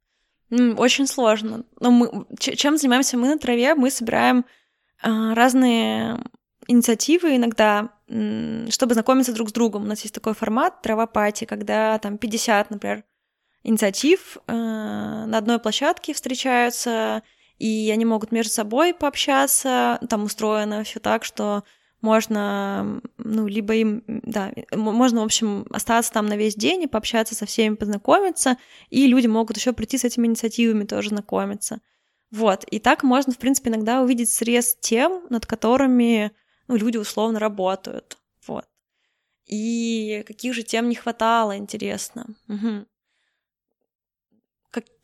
Очень сложно. Но мы, чем занимаемся мы на траве? Мы собираем э, разные инициативы иногда, чтобы знакомиться друг с другом. У нас есть такой формат трава-пати, когда там 50, например, инициатив э, на одной площадке встречаются, и они могут между собой пообщаться, там устроено все так, что можно, ну, либо им, да, можно, в общем, остаться там на весь день и пообщаться со всеми, познакомиться, и люди могут еще прийти с этими инициативами тоже знакомиться. Вот, и так можно, в принципе, иногда увидеть срез тем, над которыми, ну, люди условно работают, вот. И каких же тем не хватало, интересно. Угу.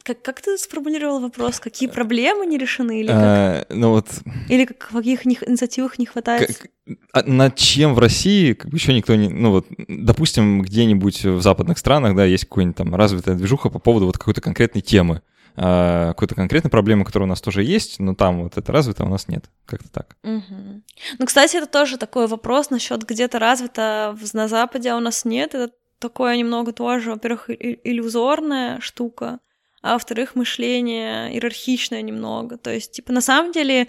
Как, как ты сформулировал вопрос? Какие э, проблемы не решены? Или, как? А, ну вот... или как, каких не, инициативах не хватает? Как, а над чем в России как бы еще никто не... Ну вот, допустим, где-нибудь в западных странах, да, есть какая-нибудь там развитая движуха по поводу вот какой-то конкретной темы. А, какой-то конкретной проблемы, которая у нас тоже есть, но там вот это развито, а у нас нет. Как-то так. Угу. Ну, кстати, это тоже такой вопрос насчет где-то развито на Западе, а у нас нет. Это такое немного тоже, во-первых, иллюзорная штука, а во-вторых, мышление иерархичное немного. То есть, типа, на самом деле,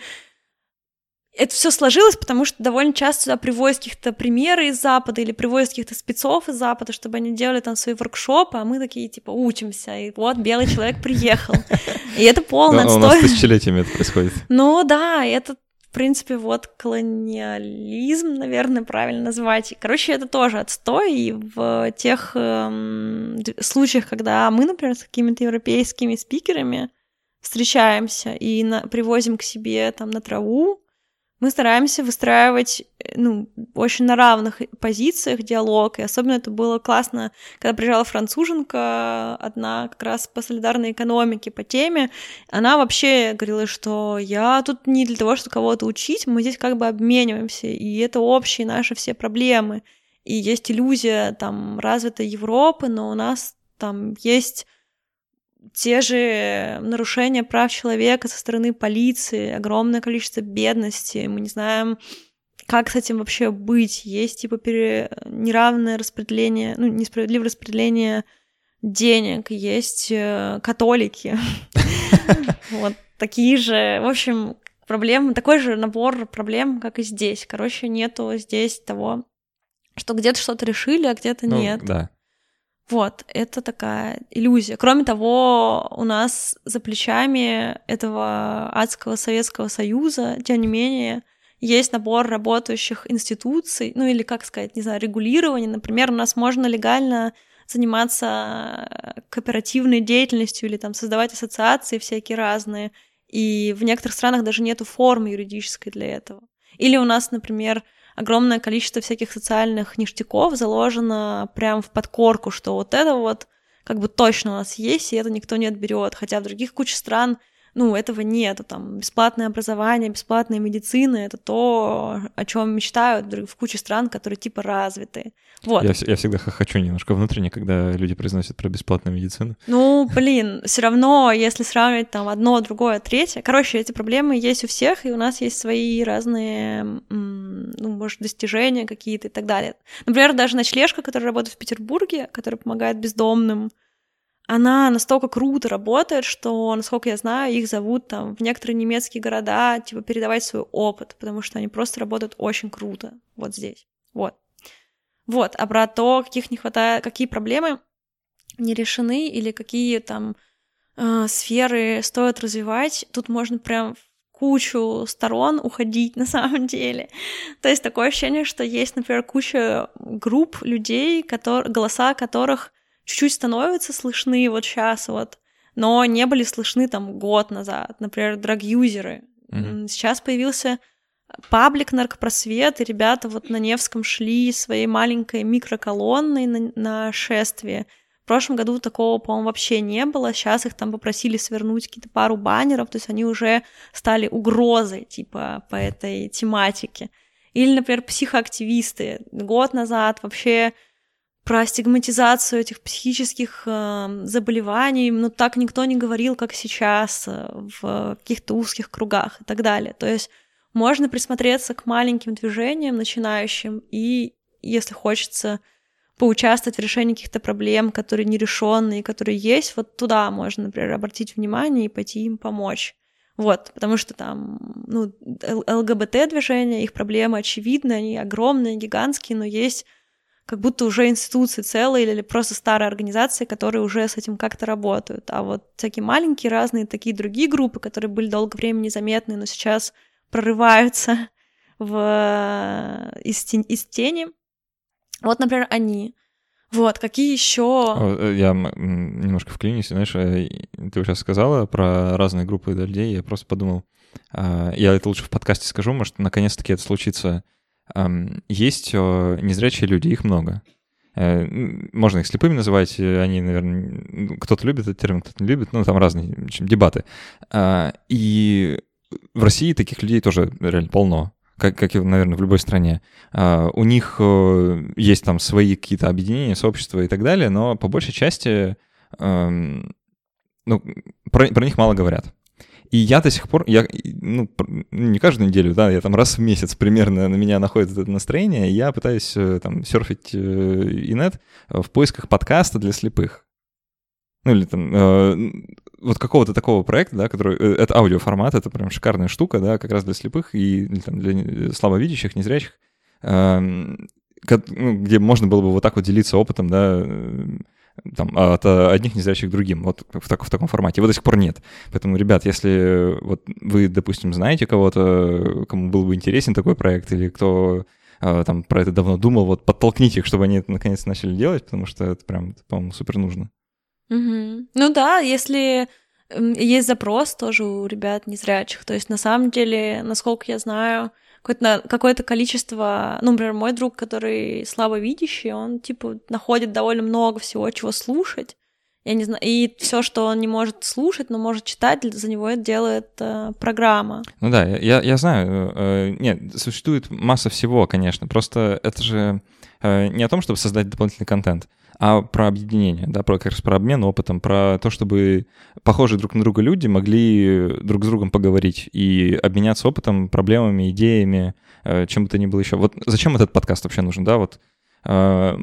это все сложилось, потому что довольно часто сюда привозят каких-то примеры из Запада или привозят каких-то спецов из Запада, чтобы они делали там свои воркшопы, а мы такие, типа, учимся, и вот белый человек приехал. [LAUGHS] И это полное отстой. У нас тысячелетиями это происходит. Ну да, это в принципе, вот колониализм, наверное, правильно назвать. Короче, это тоже отстой, и в тех эм, случаях, когда мы, например, с какими-то европейскими спикерами встречаемся и на, привозим к себе там на траву, мы стараемся выстраивать э, ну, очень на равных позициях диалог, и особенно это было классно, когда приезжала француженка одна как раз по солидарной экономике, по теме, она вообще говорила, что я тут не для того, чтобы кого-то учить, мы здесь как бы обмениваемся, и это общие наши все проблемы, и есть иллюзия там развитой Европы, но у нас там есть те же нарушения прав человека со стороны полиции, огромное количество бедности, мы не знаем, как с этим вообще быть. Есть типа пере... неравное распределение, ну, несправедливое распределение денег, есть э, католики. [LAUGHS] Вот такие же, в общем, проблемы, такой же набор проблем, как и здесь. Короче, нету здесь того, что где-то что-то решили, а где-то ну, нет. Да. Вот, это такая иллюзия. Кроме того, у нас за плечами этого адского Советского Союза, тем не менее, есть набор работающих институций, ну или, как сказать, не знаю, регулирование. Например, у нас можно легально заниматься кооперативной деятельностью или там создавать ассоциации всякие разные. И в некоторых странах даже нету формы юридической для этого. Или у нас, например, огромное количество всяких социальных ништяков заложено прям в подкорку, что вот это вот как бы точно у нас есть, и это никто не отберет. Хотя в других куче стран ну, этого нет. Там бесплатное образование, бесплатная медицина — это то, о чем мечтают в куче стран, которые типа развитые. Вот. Я, я всегда хочу немножко внутренне, когда люди произносят про бесплатную медицину. Ну, блин, все равно, если сравнивать там одно, другое, третье. Короче, эти проблемы есть у всех, и у нас есть свои разные, ну, может, достижения какие-то и так далее. Например, даже ночлежка, которая работает в Петербурге, которая помогает бездомным, она настолько круто работает, что, насколько я знаю, их зовут там в некоторые немецкие города, типа, передавать свой опыт, потому что они просто работают очень круто вот здесь. Вот. Вот, а про то, каких не хватает, какие проблемы не решены или какие там э, сферы стоит развивать, тут можно прям в кучу сторон уходить [LAUGHS] на самом деле. То есть такое ощущение, что есть, например, куча групп людей, которые, голоса которых чуть-чуть становятся слышны вот сейчас вот, но не были слышны там год назад, например, драг-юзеры. Mm-hmm. Сейчас появился паблик наркопросвет, и ребята вот на Невском шли своей маленькой микроколонной на, на шествие. В прошлом году такого, по-моему, вообще не было. Сейчас их там попросили свернуть какие-то пару баннеров, то есть они уже стали угрозой, типа, по этой тематике. Или, например, психоактивисты. Год назад вообще про стигматизацию этих психических э, заболеваний, но так никто не говорил, как сейчас, э, в каких-то узких кругах и так далее. То есть можно присмотреться к маленьким движениям начинающим и, если хочется, поучаствовать в решении каких-то проблем, которые нерешенные, которые есть, вот туда можно, например, обратить внимание и пойти им помочь. Вот, потому что там, ну, ЛГБТ-движение, их проблемы очевидны, они огромные, гигантские, но есть как будто уже институции целые или просто старые организации, которые уже с этим как-то работают. А вот всякие маленькие разные такие другие группы, которые были долгое время незаметны, но сейчас прорываются [LAUGHS] в... из, тени, из тени. Вот, например, они. Вот, какие еще? Э, я немножко вклинюсь, знаешь, э, ты сейчас сказала про разные группы людей, я просто подумал, а, я это лучше в подкасте скажу, может, наконец-таки это случится есть незрячие люди, их много. Э, можно их слепыми называть, они, наверное, кто-то любит этот термин, кто-то не любит, ну, там разные общем, дебаты. А, и в России таких людей тоже реально полно как, как и, наверное, в любой стране. Uh, у них есть там свои какие-то объединения, сообщества и так далее, но по большей части ну, про, про них мало говорят. И я до сих пор, я, ну, не каждую неделю, да, я там раз в месяц примерно на меня находит это настроение, и я пытаюсь э, там серфить э, инет в поисках подкаста для слепых. Ну или там э, вот какого-то такого проекта, да, который... Э, это аудиоформат, это прям шикарная штука, да, как раз для слепых и или, там, для слабовидящих, незрячих, э, где можно было бы вот так вот делиться опытом, да, там, от одних незрячих к другим, вот в, так, в таком формате. Его до сих пор нет. Поэтому, ребят, если вот вы, допустим, знаете кого-то, кому был бы интересен такой проект, или кто а, там про это давно думал, вот подтолкните их, чтобы они это наконец начали делать, потому что это прям, по-моему, супер нужно. Угу. Ну да, если есть запрос тоже у ребят незрячих, то есть на самом деле, насколько я знаю, какое-то, какое-то количество, ну, например, мой друг, который слабовидящий, он, типа, находит довольно много всего, чего слушать, я не знаю, и все, что он не может слушать, но может читать, за него это делает э, программа. Ну да, я, я знаю. Э, нет, существует масса всего, конечно. Просто это же э, не о том, чтобы создать дополнительный контент а про объединение, да, про, как раз про обмен опытом, про то, чтобы похожие друг на друга люди могли друг с другом поговорить и обменяться опытом, проблемами, идеями, э, чем бы то ни было еще. Вот зачем этот подкаст вообще нужен, да, вот э,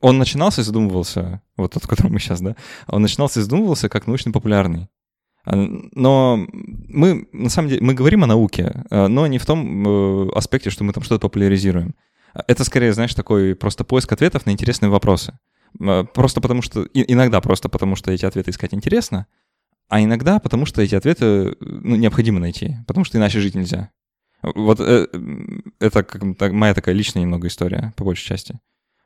он начинался и задумывался, вот тот, в котором мы сейчас, да, он начинался и задумывался как научно-популярный. А, но мы, на самом деле, мы говорим о науке, э, но не в том аспекте, что мы там что-то популяризируем. Это скорее, знаешь, такой просто поиск ответов на интересные вопросы. Просто потому что... Иногда просто потому что эти ответы искать интересно, а иногда потому что эти ответы ну, необходимо найти, потому что иначе жить нельзя. Вот э, это как, моя такая личная немного история, по большей части.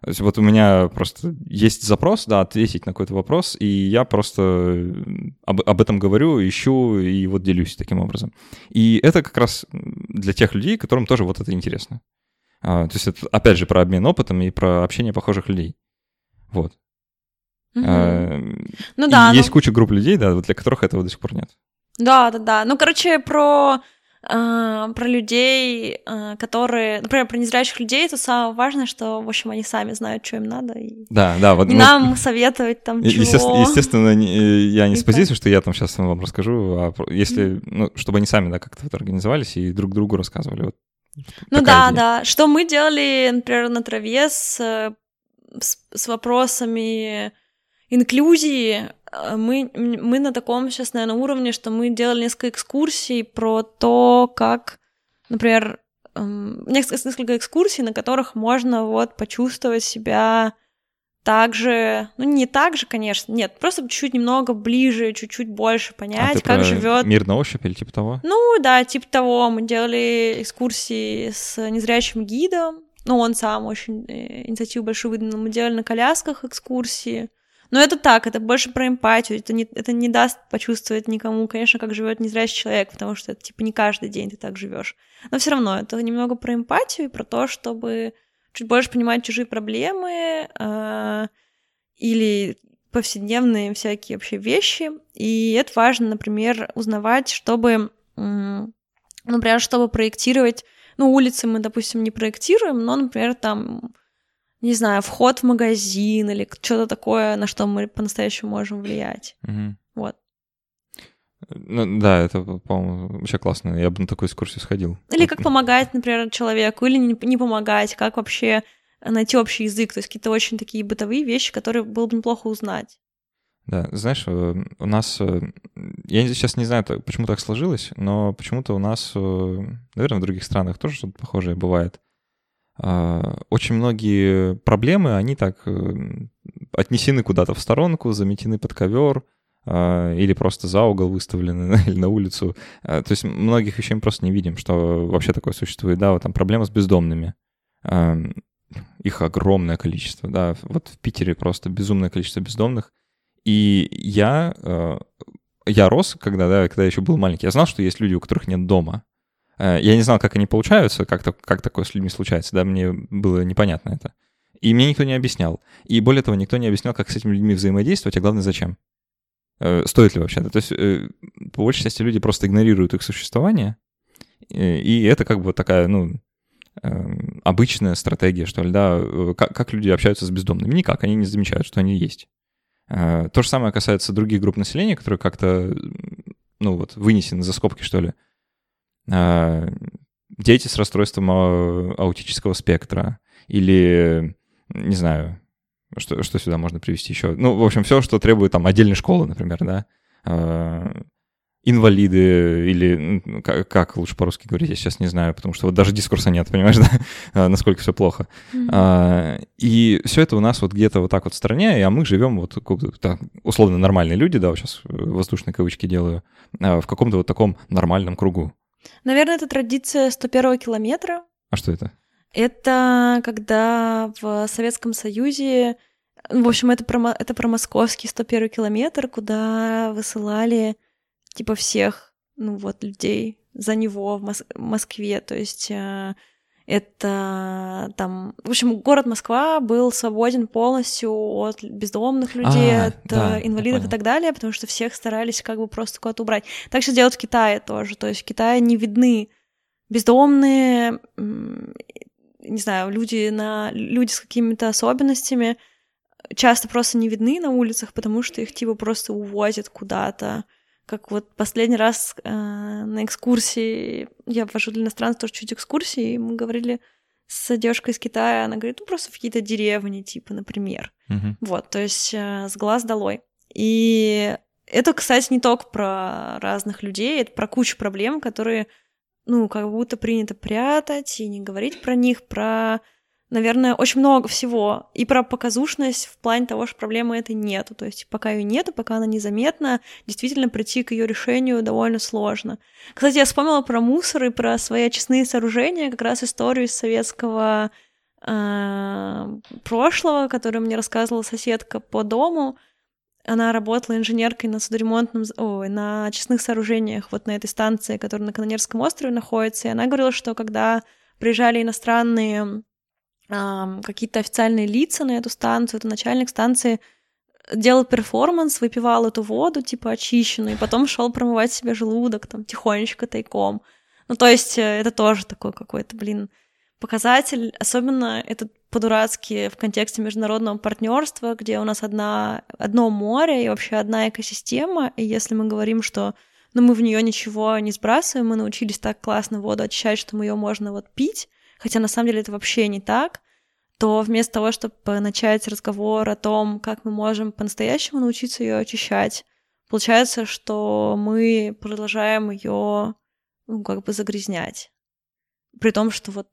То есть вот у меня просто есть запрос, да, ответить на какой-то вопрос, и я просто об, об этом говорю, ищу и вот делюсь таким образом. И это как раз для тех людей, которым тоже вот это интересно. А, то есть это, опять же, про обмен опытом и про общение похожих людей. Вот. Угу. А, ну да. Есть но... куча групп людей, да, для которых этого до сих пор нет. Да, да, да. Ну, короче, про Uh, про людей, uh, которые, например, про незрячих людей, то самое важное, что, в общем, они сами знают, что им надо. И да, да. Вот, не ну, нам советовать там чего. Естественно, естественно не, э, я не с позиции, что я там сейчас вам расскажу, а если, ну, чтобы они сами, да, как-то вот организовались и друг другу рассказывали. Вот. Ну да, идея. да. Что мы делали, например, на траве с э, с, с вопросами инклюзии, э, мы, мы на таком сейчас, наверное, уровне, что мы делали несколько экскурсий про то, как, например, эм, несколько, несколько экскурсий, на которых можно вот почувствовать себя так же, ну не так же, конечно, нет, просто чуть-чуть немного ближе, чуть-чуть больше понять, а как живет мир на ощупь или типа того. Ну да, типа того. Мы делали экскурсии с незрячим гидом, ну, он сам очень э, инициативу большую выдвинул. Мы делали на колясках экскурсии. Но это так, это больше про эмпатию. Это не, это не даст почувствовать никому, конечно, как живет незрячий человек, потому что это типа не каждый день ты так живешь. Но все равно это немного про эмпатию и про то, чтобы чуть больше понимать чужие проблемы э, или повседневные всякие вообще вещи. И это важно, например, узнавать, чтобы, например, чтобы проектировать ну, улицы мы, допустим, не проектируем, но, например, там, не знаю, вход в магазин или что-то такое, на что мы по-настоящему можем влиять. Угу. Вот. Ну, да, это, по-моему, вообще классно. Я бы на такую экскурсию сходил. Или как помогать, например, человеку, или не, не помогать, как вообще найти общий язык. То есть какие-то очень такие бытовые вещи, которые было бы неплохо узнать. Да, знаешь, э, у нас, э, я сейчас не знаю, почему так сложилось, но почему-то у нас, э, наверное, в других странах тоже что-то похожее бывает. А, очень многие проблемы, они так отнесены куда-то в сторонку, заметены под ковер, а, или просто за угол выставлены, [LAUGHS] или на улицу. А, то есть многих вещей мы просто не видим, что вообще такое существует. Да, вот там проблема с бездомными. Их огромное количество, да. Вот в Питере просто безумное количество бездомных — и я, э, я рос, когда, да, когда я еще был маленький, я знал, что есть люди, у которых нет дома. Э, я не знал, как они получаются, как, как такое с людьми случается, да, мне было непонятно это. И мне никто не объяснял. И более того, никто не объяснял, как с этими людьми взаимодействовать, а главное, зачем. Э, стоит ли вообще? То есть, по большей части, люди просто игнорируют их существование, и это как бы такая, ну, обычная стратегия, что ли, да, как, как люди общаются с бездомными? Никак, они не замечают, что они есть. То же самое касается других групп населения, которые как-то, ну вот, вынесены за скобки, что ли. Дети с расстройством а, аутического спектра. Или, не знаю, что, что сюда можно привести еще? Ну, в общем, все, что требует там отдельной школы, например, да, а, инвалиды или как, как лучше по-русски говорить, я сейчас не знаю, потому что вот даже дискурса нет, [LAUGHS] понимаешь, да, а, насколько все плохо. Mm-hmm. А, и все это у нас вот где-то вот так вот в стране, а мы живем вот так, условно нормальные люди, да, вот сейчас воздушные кавычки делаю, в каком-то вот таком нормальном кругу. Наверное, это традиция 101 километра. А что это? Это когда в Советском Союзе, в общем, это про, это про московский 101 километр, куда высылали типа всех, ну вот, людей за него в Мос- Москве. То есть э, это там, в общем, город Москва был свободен полностью от бездомных людей, а, от да, инвалидов и так далее, потому что всех старались как бы просто куда-то убрать. Так что делают в Китае тоже. То есть в Китае не видны бездомные, не знаю, люди на люди с какими-то особенностями часто просто не видны на улицах, потому что их типа просто увозят куда-то как вот последний раз э, на экскурсии, я вожу для иностранцев тоже чуть экскурсии, и мы говорили с девушкой из Китая, она говорит, ну просто в какие-то деревни, типа, например. Uh-huh. Вот, то есть э, с глаз долой. И это, кстати, не только про разных людей, это про кучу проблем, которые, ну, как будто принято прятать и не говорить про них, про наверное, очень много всего. И про показушность в плане того, что проблемы этой нету. То есть пока ее нету, пока она незаметна, действительно прийти к ее решению довольно сложно. Кстати, я вспомнила про мусор и про свои очистные сооружения, как раз историю из советского э, прошлого, которую мне рассказывала соседка по дому. Она работала инженеркой на судоремонтном, ой, на очистных сооружениях вот на этой станции, которая на Канонерском острове находится. И она говорила, что когда приезжали иностранные какие-то официальные лица на эту станцию, это начальник станции делал перформанс, выпивал эту воду, типа, очищенную, и потом шел промывать себе желудок, там, тихонечко, тайком. Ну, то есть, э, это тоже такой какой-то, блин, показатель. Особенно это по-дурацки в контексте международного партнерства, где у нас одна, одно море и вообще одна экосистема, и если мы говорим, что ну, мы в нее ничего не сбрасываем, мы научились так классно воду очищать, что мы ее можно вот пить, хотя на самом деле это вообще не так, то вместо того, чтобы начать разговор о том, как мы можем по-настоящему научиться ее очищать, получается, что мы продолжаем ее ну, как бы загрязнять. При том, что вот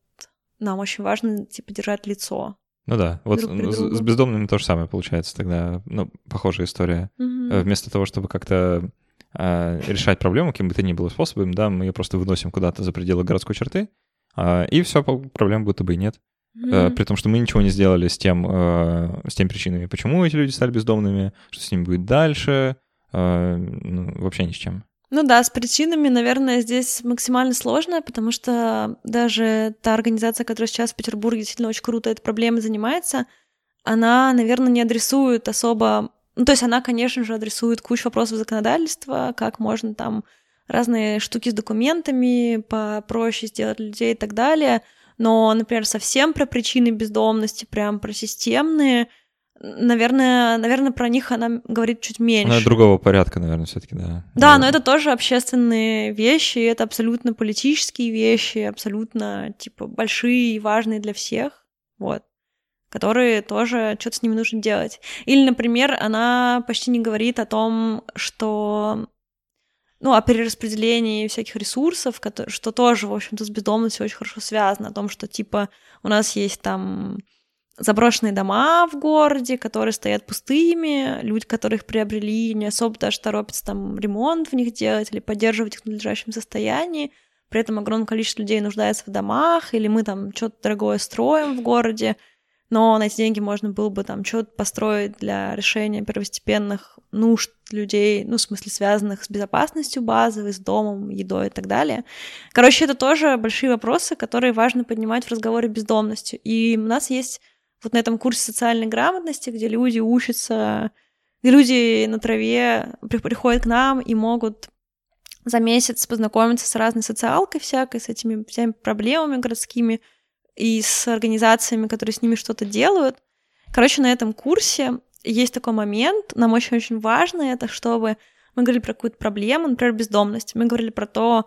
нам очень важно, типа, держать лицо. Ну да, вот с, с бездомными то же самое получается тогда, ну, похожая история. Mm-hmm. Вместо того, чтобы как-то э, решать проблему, каким бы то ни было способом, да, мы ее просто выносим куда-то за пределы городской черты, а, и все, проблем будто бы и нет. Mm-hmm. При том, что мы ничего не сделали с тем, э, с теми причинами, почему эти люди стали бездомными, что с ними будет дальше, э, ну, вообще ни с чем. Ну да, с причинами, наверное, здесь максимально сложно, потому что даже та организация, которая сейчас в Петербурге действительно очень круто этой проблемой занимается, она, наверное, не адресует особо... Ну, то есть она, конечно же, адресует кучу вопросов законодательства, как можно там разные штуки с документами попроще сделать людей и так далее. Но, например, совсем про причины бездомности, прям про системные, наверное, наверное, про них она говорит чуть меньше. Она другого порядка, наверное, все-таки, да. Да, но это тоже общественные вещи, это абсолютно политические вещи, абсолютно, типа, большие и важные для всех, вот, которые тоже что-то с ними нужно делать. Или, например, она почти не говорит о том, что ну, о перераспределении всяких ресурсов, что тоже, в общем-то, с бездомностью очень хорошо связано, о том, что, типа, у нас есть там заброшенные дома в городе, которые стоят пустыми, люди, которые их приобрели, не особо даже торопятся там ремонт в них делать или поддерживать их в надлежащем состоянии, при этом огромное количество людей нуждается в домах, или мы там что-то дорогое строим в городе, но на эти деньги можно было бы там что-то построить для решения первостепенных нужд людей, ну, в смысле, связанных с безопасностью базовой, с домом, едой и так далее. Короче, это тоже большие вопросы, которые важно поднимать в разговоре бездомностью. И у нас есть вот на этом курсе социальной грамотности, где люди учатся, где люди на траве приходят к нам и могут за месяц познакомиться с разной социалкой всякой, с этими всеми проблемами городскими и с организациями, которые с ними что-то делают. Короче, на этом курсе есть такой момент, нам очень-очень важно это, чтобы мы говорили про какую-то проблему, например, бездомность. Мы говорили про то,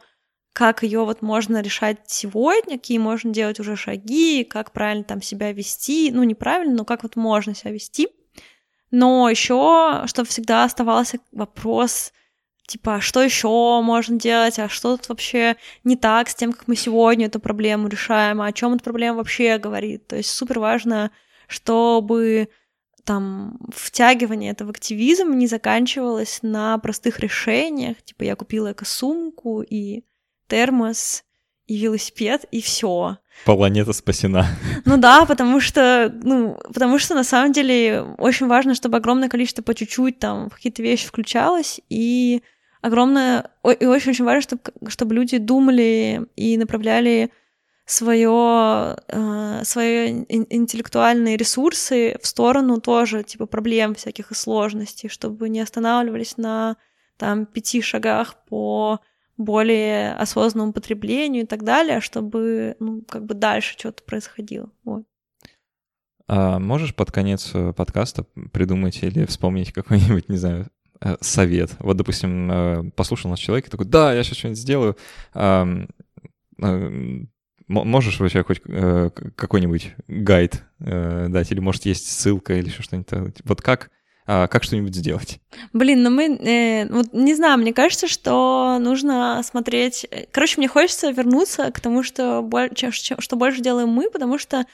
как ее вот можно решать сегодня, какие можно делать уже шаги, как правильно там себя вести, ну неправильно, но как вот можно себя вести. Но еще, чтобы всегда оставался вопрос, типа, а что еще можно делать, а что тут вообще не так с тем, как мы сегодня эту проблему решаем, а о чем эта проблема вообще говорит. То есть супер важно, чтобы там втягивание этого в активизм не заканчивалось на простых решениях, типа я купила эко-сумку и термос, и велосипед, и все. Планета спасена. [LAUGHS] Ну да, потому что, ну, потому что на самом деле очень важно, чтобы огромное количество по чуть-чуть там в какие-то вещи включалось, и огромное, и очень-очень важно, чтобы, чтобы люди думали и направляли свое, э, свои интеллектуальные ресурсы в сторону тоже, типа, проблем всяких и сложностей, чтобы не останавливались на там пяти шагах по более осознанному потреблению и так далее, чтобы, ну, как бы дальше что-то происходило. Вот. А можешь под конец э, подкаста придумать или вспомнить какой-нибудь, не знаю, совет? Вот, допустим, э, послушал нас человек и такой, да, я сейчас что-нибудь сделаю. Можешь вообще хоть какой-нибудь гайд дать? Или, может, есть ссылка или еще что-нибудь? Вот как а, как что-нибудь сделать. Блин, ну мы, э, вот не знаю, мне кажется, что нужно смотреть... Короче, мне хочется вернуться к тому, что, больше, что больше делаем мы, потому что,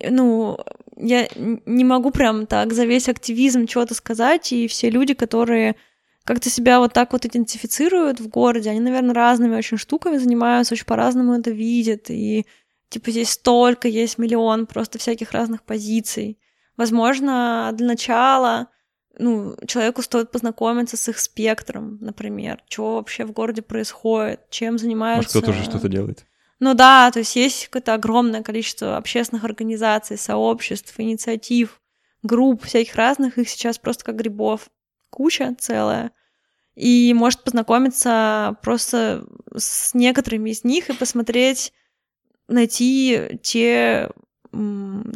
ну, я не могу прям так за весь активизм чего-то сказать, и все люди, которые как-то себя вот так вот идентифицируют в городе, они, наверное, разными очень штуками занимаются, очень по-разному это видят, и типа здесь столько есть миллион просто всяких разных позиций. Возможно, для начала ну, человеку стоит познакомиться с их спектром, например, что вообще в городе происходит, чем занимаются... Может, кто-то уже что-то делает. Ну да, то есть есть какое-то огромное количество общественных организаций, сообществ, инициатив, групп всяких разных, их сейчас просто как грибов куча целая. И может познакомиться просто с некоторыми из них и посмотреть, найти те,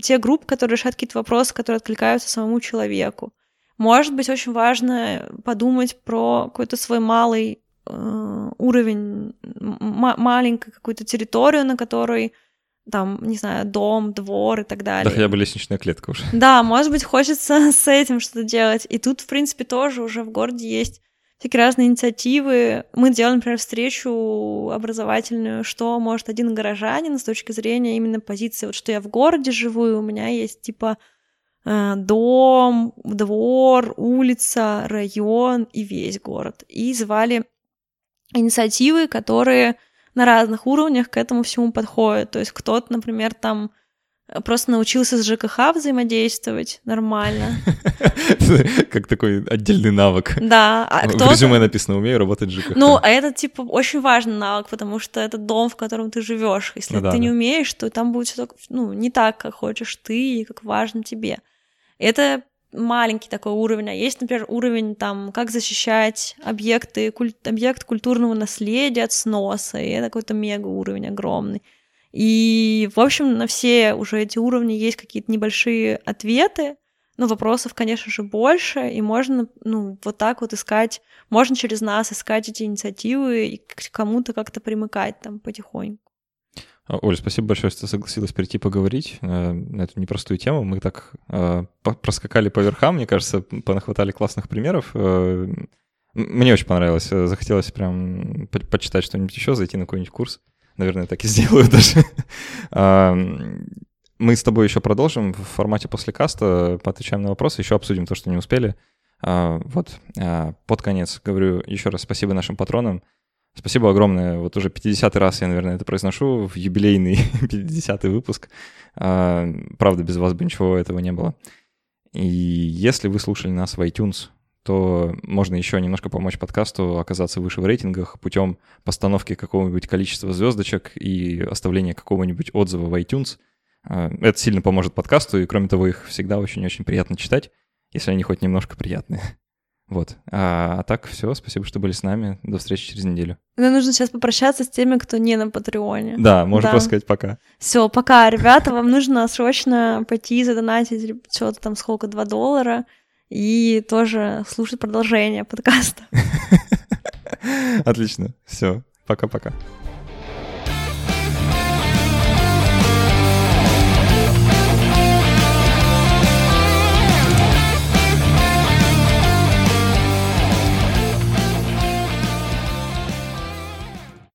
те группы, которые решают какие-то вопросы, которые откликаются самому человеку. Может быть, очень важно подумать про какой-то свой малый уровень, маленькую какую-то территорию, на которой там, не знаю, дом, двор и так далее. Да хотя бы лестничная клетка уже. Да, может быть, хочется [LAUGHS] с этим что-то делать. И тут, в принципе, тоже уже в городе есть всякие разные инициативы. Мы делаем, например, встречу образовательную, что может один горожанин с точки зрения именно позиции, вот что я в городе живу, и у меня есть, типа, Э, дом, двор, улица, район и весь город. И звали инициативы, которые на разных уровнях к этому всему подходят. То есть кто-то, например, там просто научился с ЖКХ взаимодействовать нормально. [LAUGHS] Как такой отдельный навык. Да. А в резюме написано «умею работать с ЖКХ». Ну, а это, типа, очень важный навык, потому что это дом, в котором ты живешь. Если ну, ты не умеешь, то там будет все ну, не так, как хочешь ты и как важно тебе. Это маленький такой уровень, а есть, например, уровень там, как защищать объекты, куль... объект культурного наследия от сноса, и это какой-то мега уровень огромный. И, в общем, на все уже эти уровни есть какие-то небольшие ответы, но вопросов, конечно же, больше, и можно, ну, вот так вот искать, можно через нас искать эти инициативы и к кому-то как-то примыкать там потихоньку. А, Оля, спасибо большое, что согласилась прийти поговорить э, на эту непростую тему. Мы так э, проскакали по верхам, мне кажется, понахватали классных примеров. Э, мне очень понравилось. Захотелось прям по почитать что-нибудь еще, зайти на какой-нибудь курс. Наверное, так и [LAUGHS] сделаю даже. Мы с тобой еще продолжим в формате после каста, поотвечаем на вопросы, еще обсудим то, что не успели. Вот, под конец говорю еще раз спасибо нашим патронам. Спасибо огромное. Вот уже 50 раз я, наверное, это произношу в юбилейный [LAUGHS] 50 выпуск. А, правда, без вас бы ничего этого не было. И если вы слушали нас в iTunes, то можно еще немножко помочь подкасту оказаться выше в рейтингах путем постановки какого-нибудь количества звездочек и оставления какого-нибудь отзыва в iTunes. А, это сильно поможет подкасту, и кроме того, их всегда очень-очень приятно читать, если они хоть немножко приятные. Вот. А, а так, все, спасибо, что были с нами. До встречи через неделю. Нам нужно сейчас попрощаться с теми, кто не на Патреоне. Да, можно да. просто сказать пока. Все, пока, ребята, вам нужно срочно пойти задонатить что-то там сколько, 2 доллара, и тоже слушать продолжение подкаста. [LAUGHS] Отлично. Все. Пока-пока.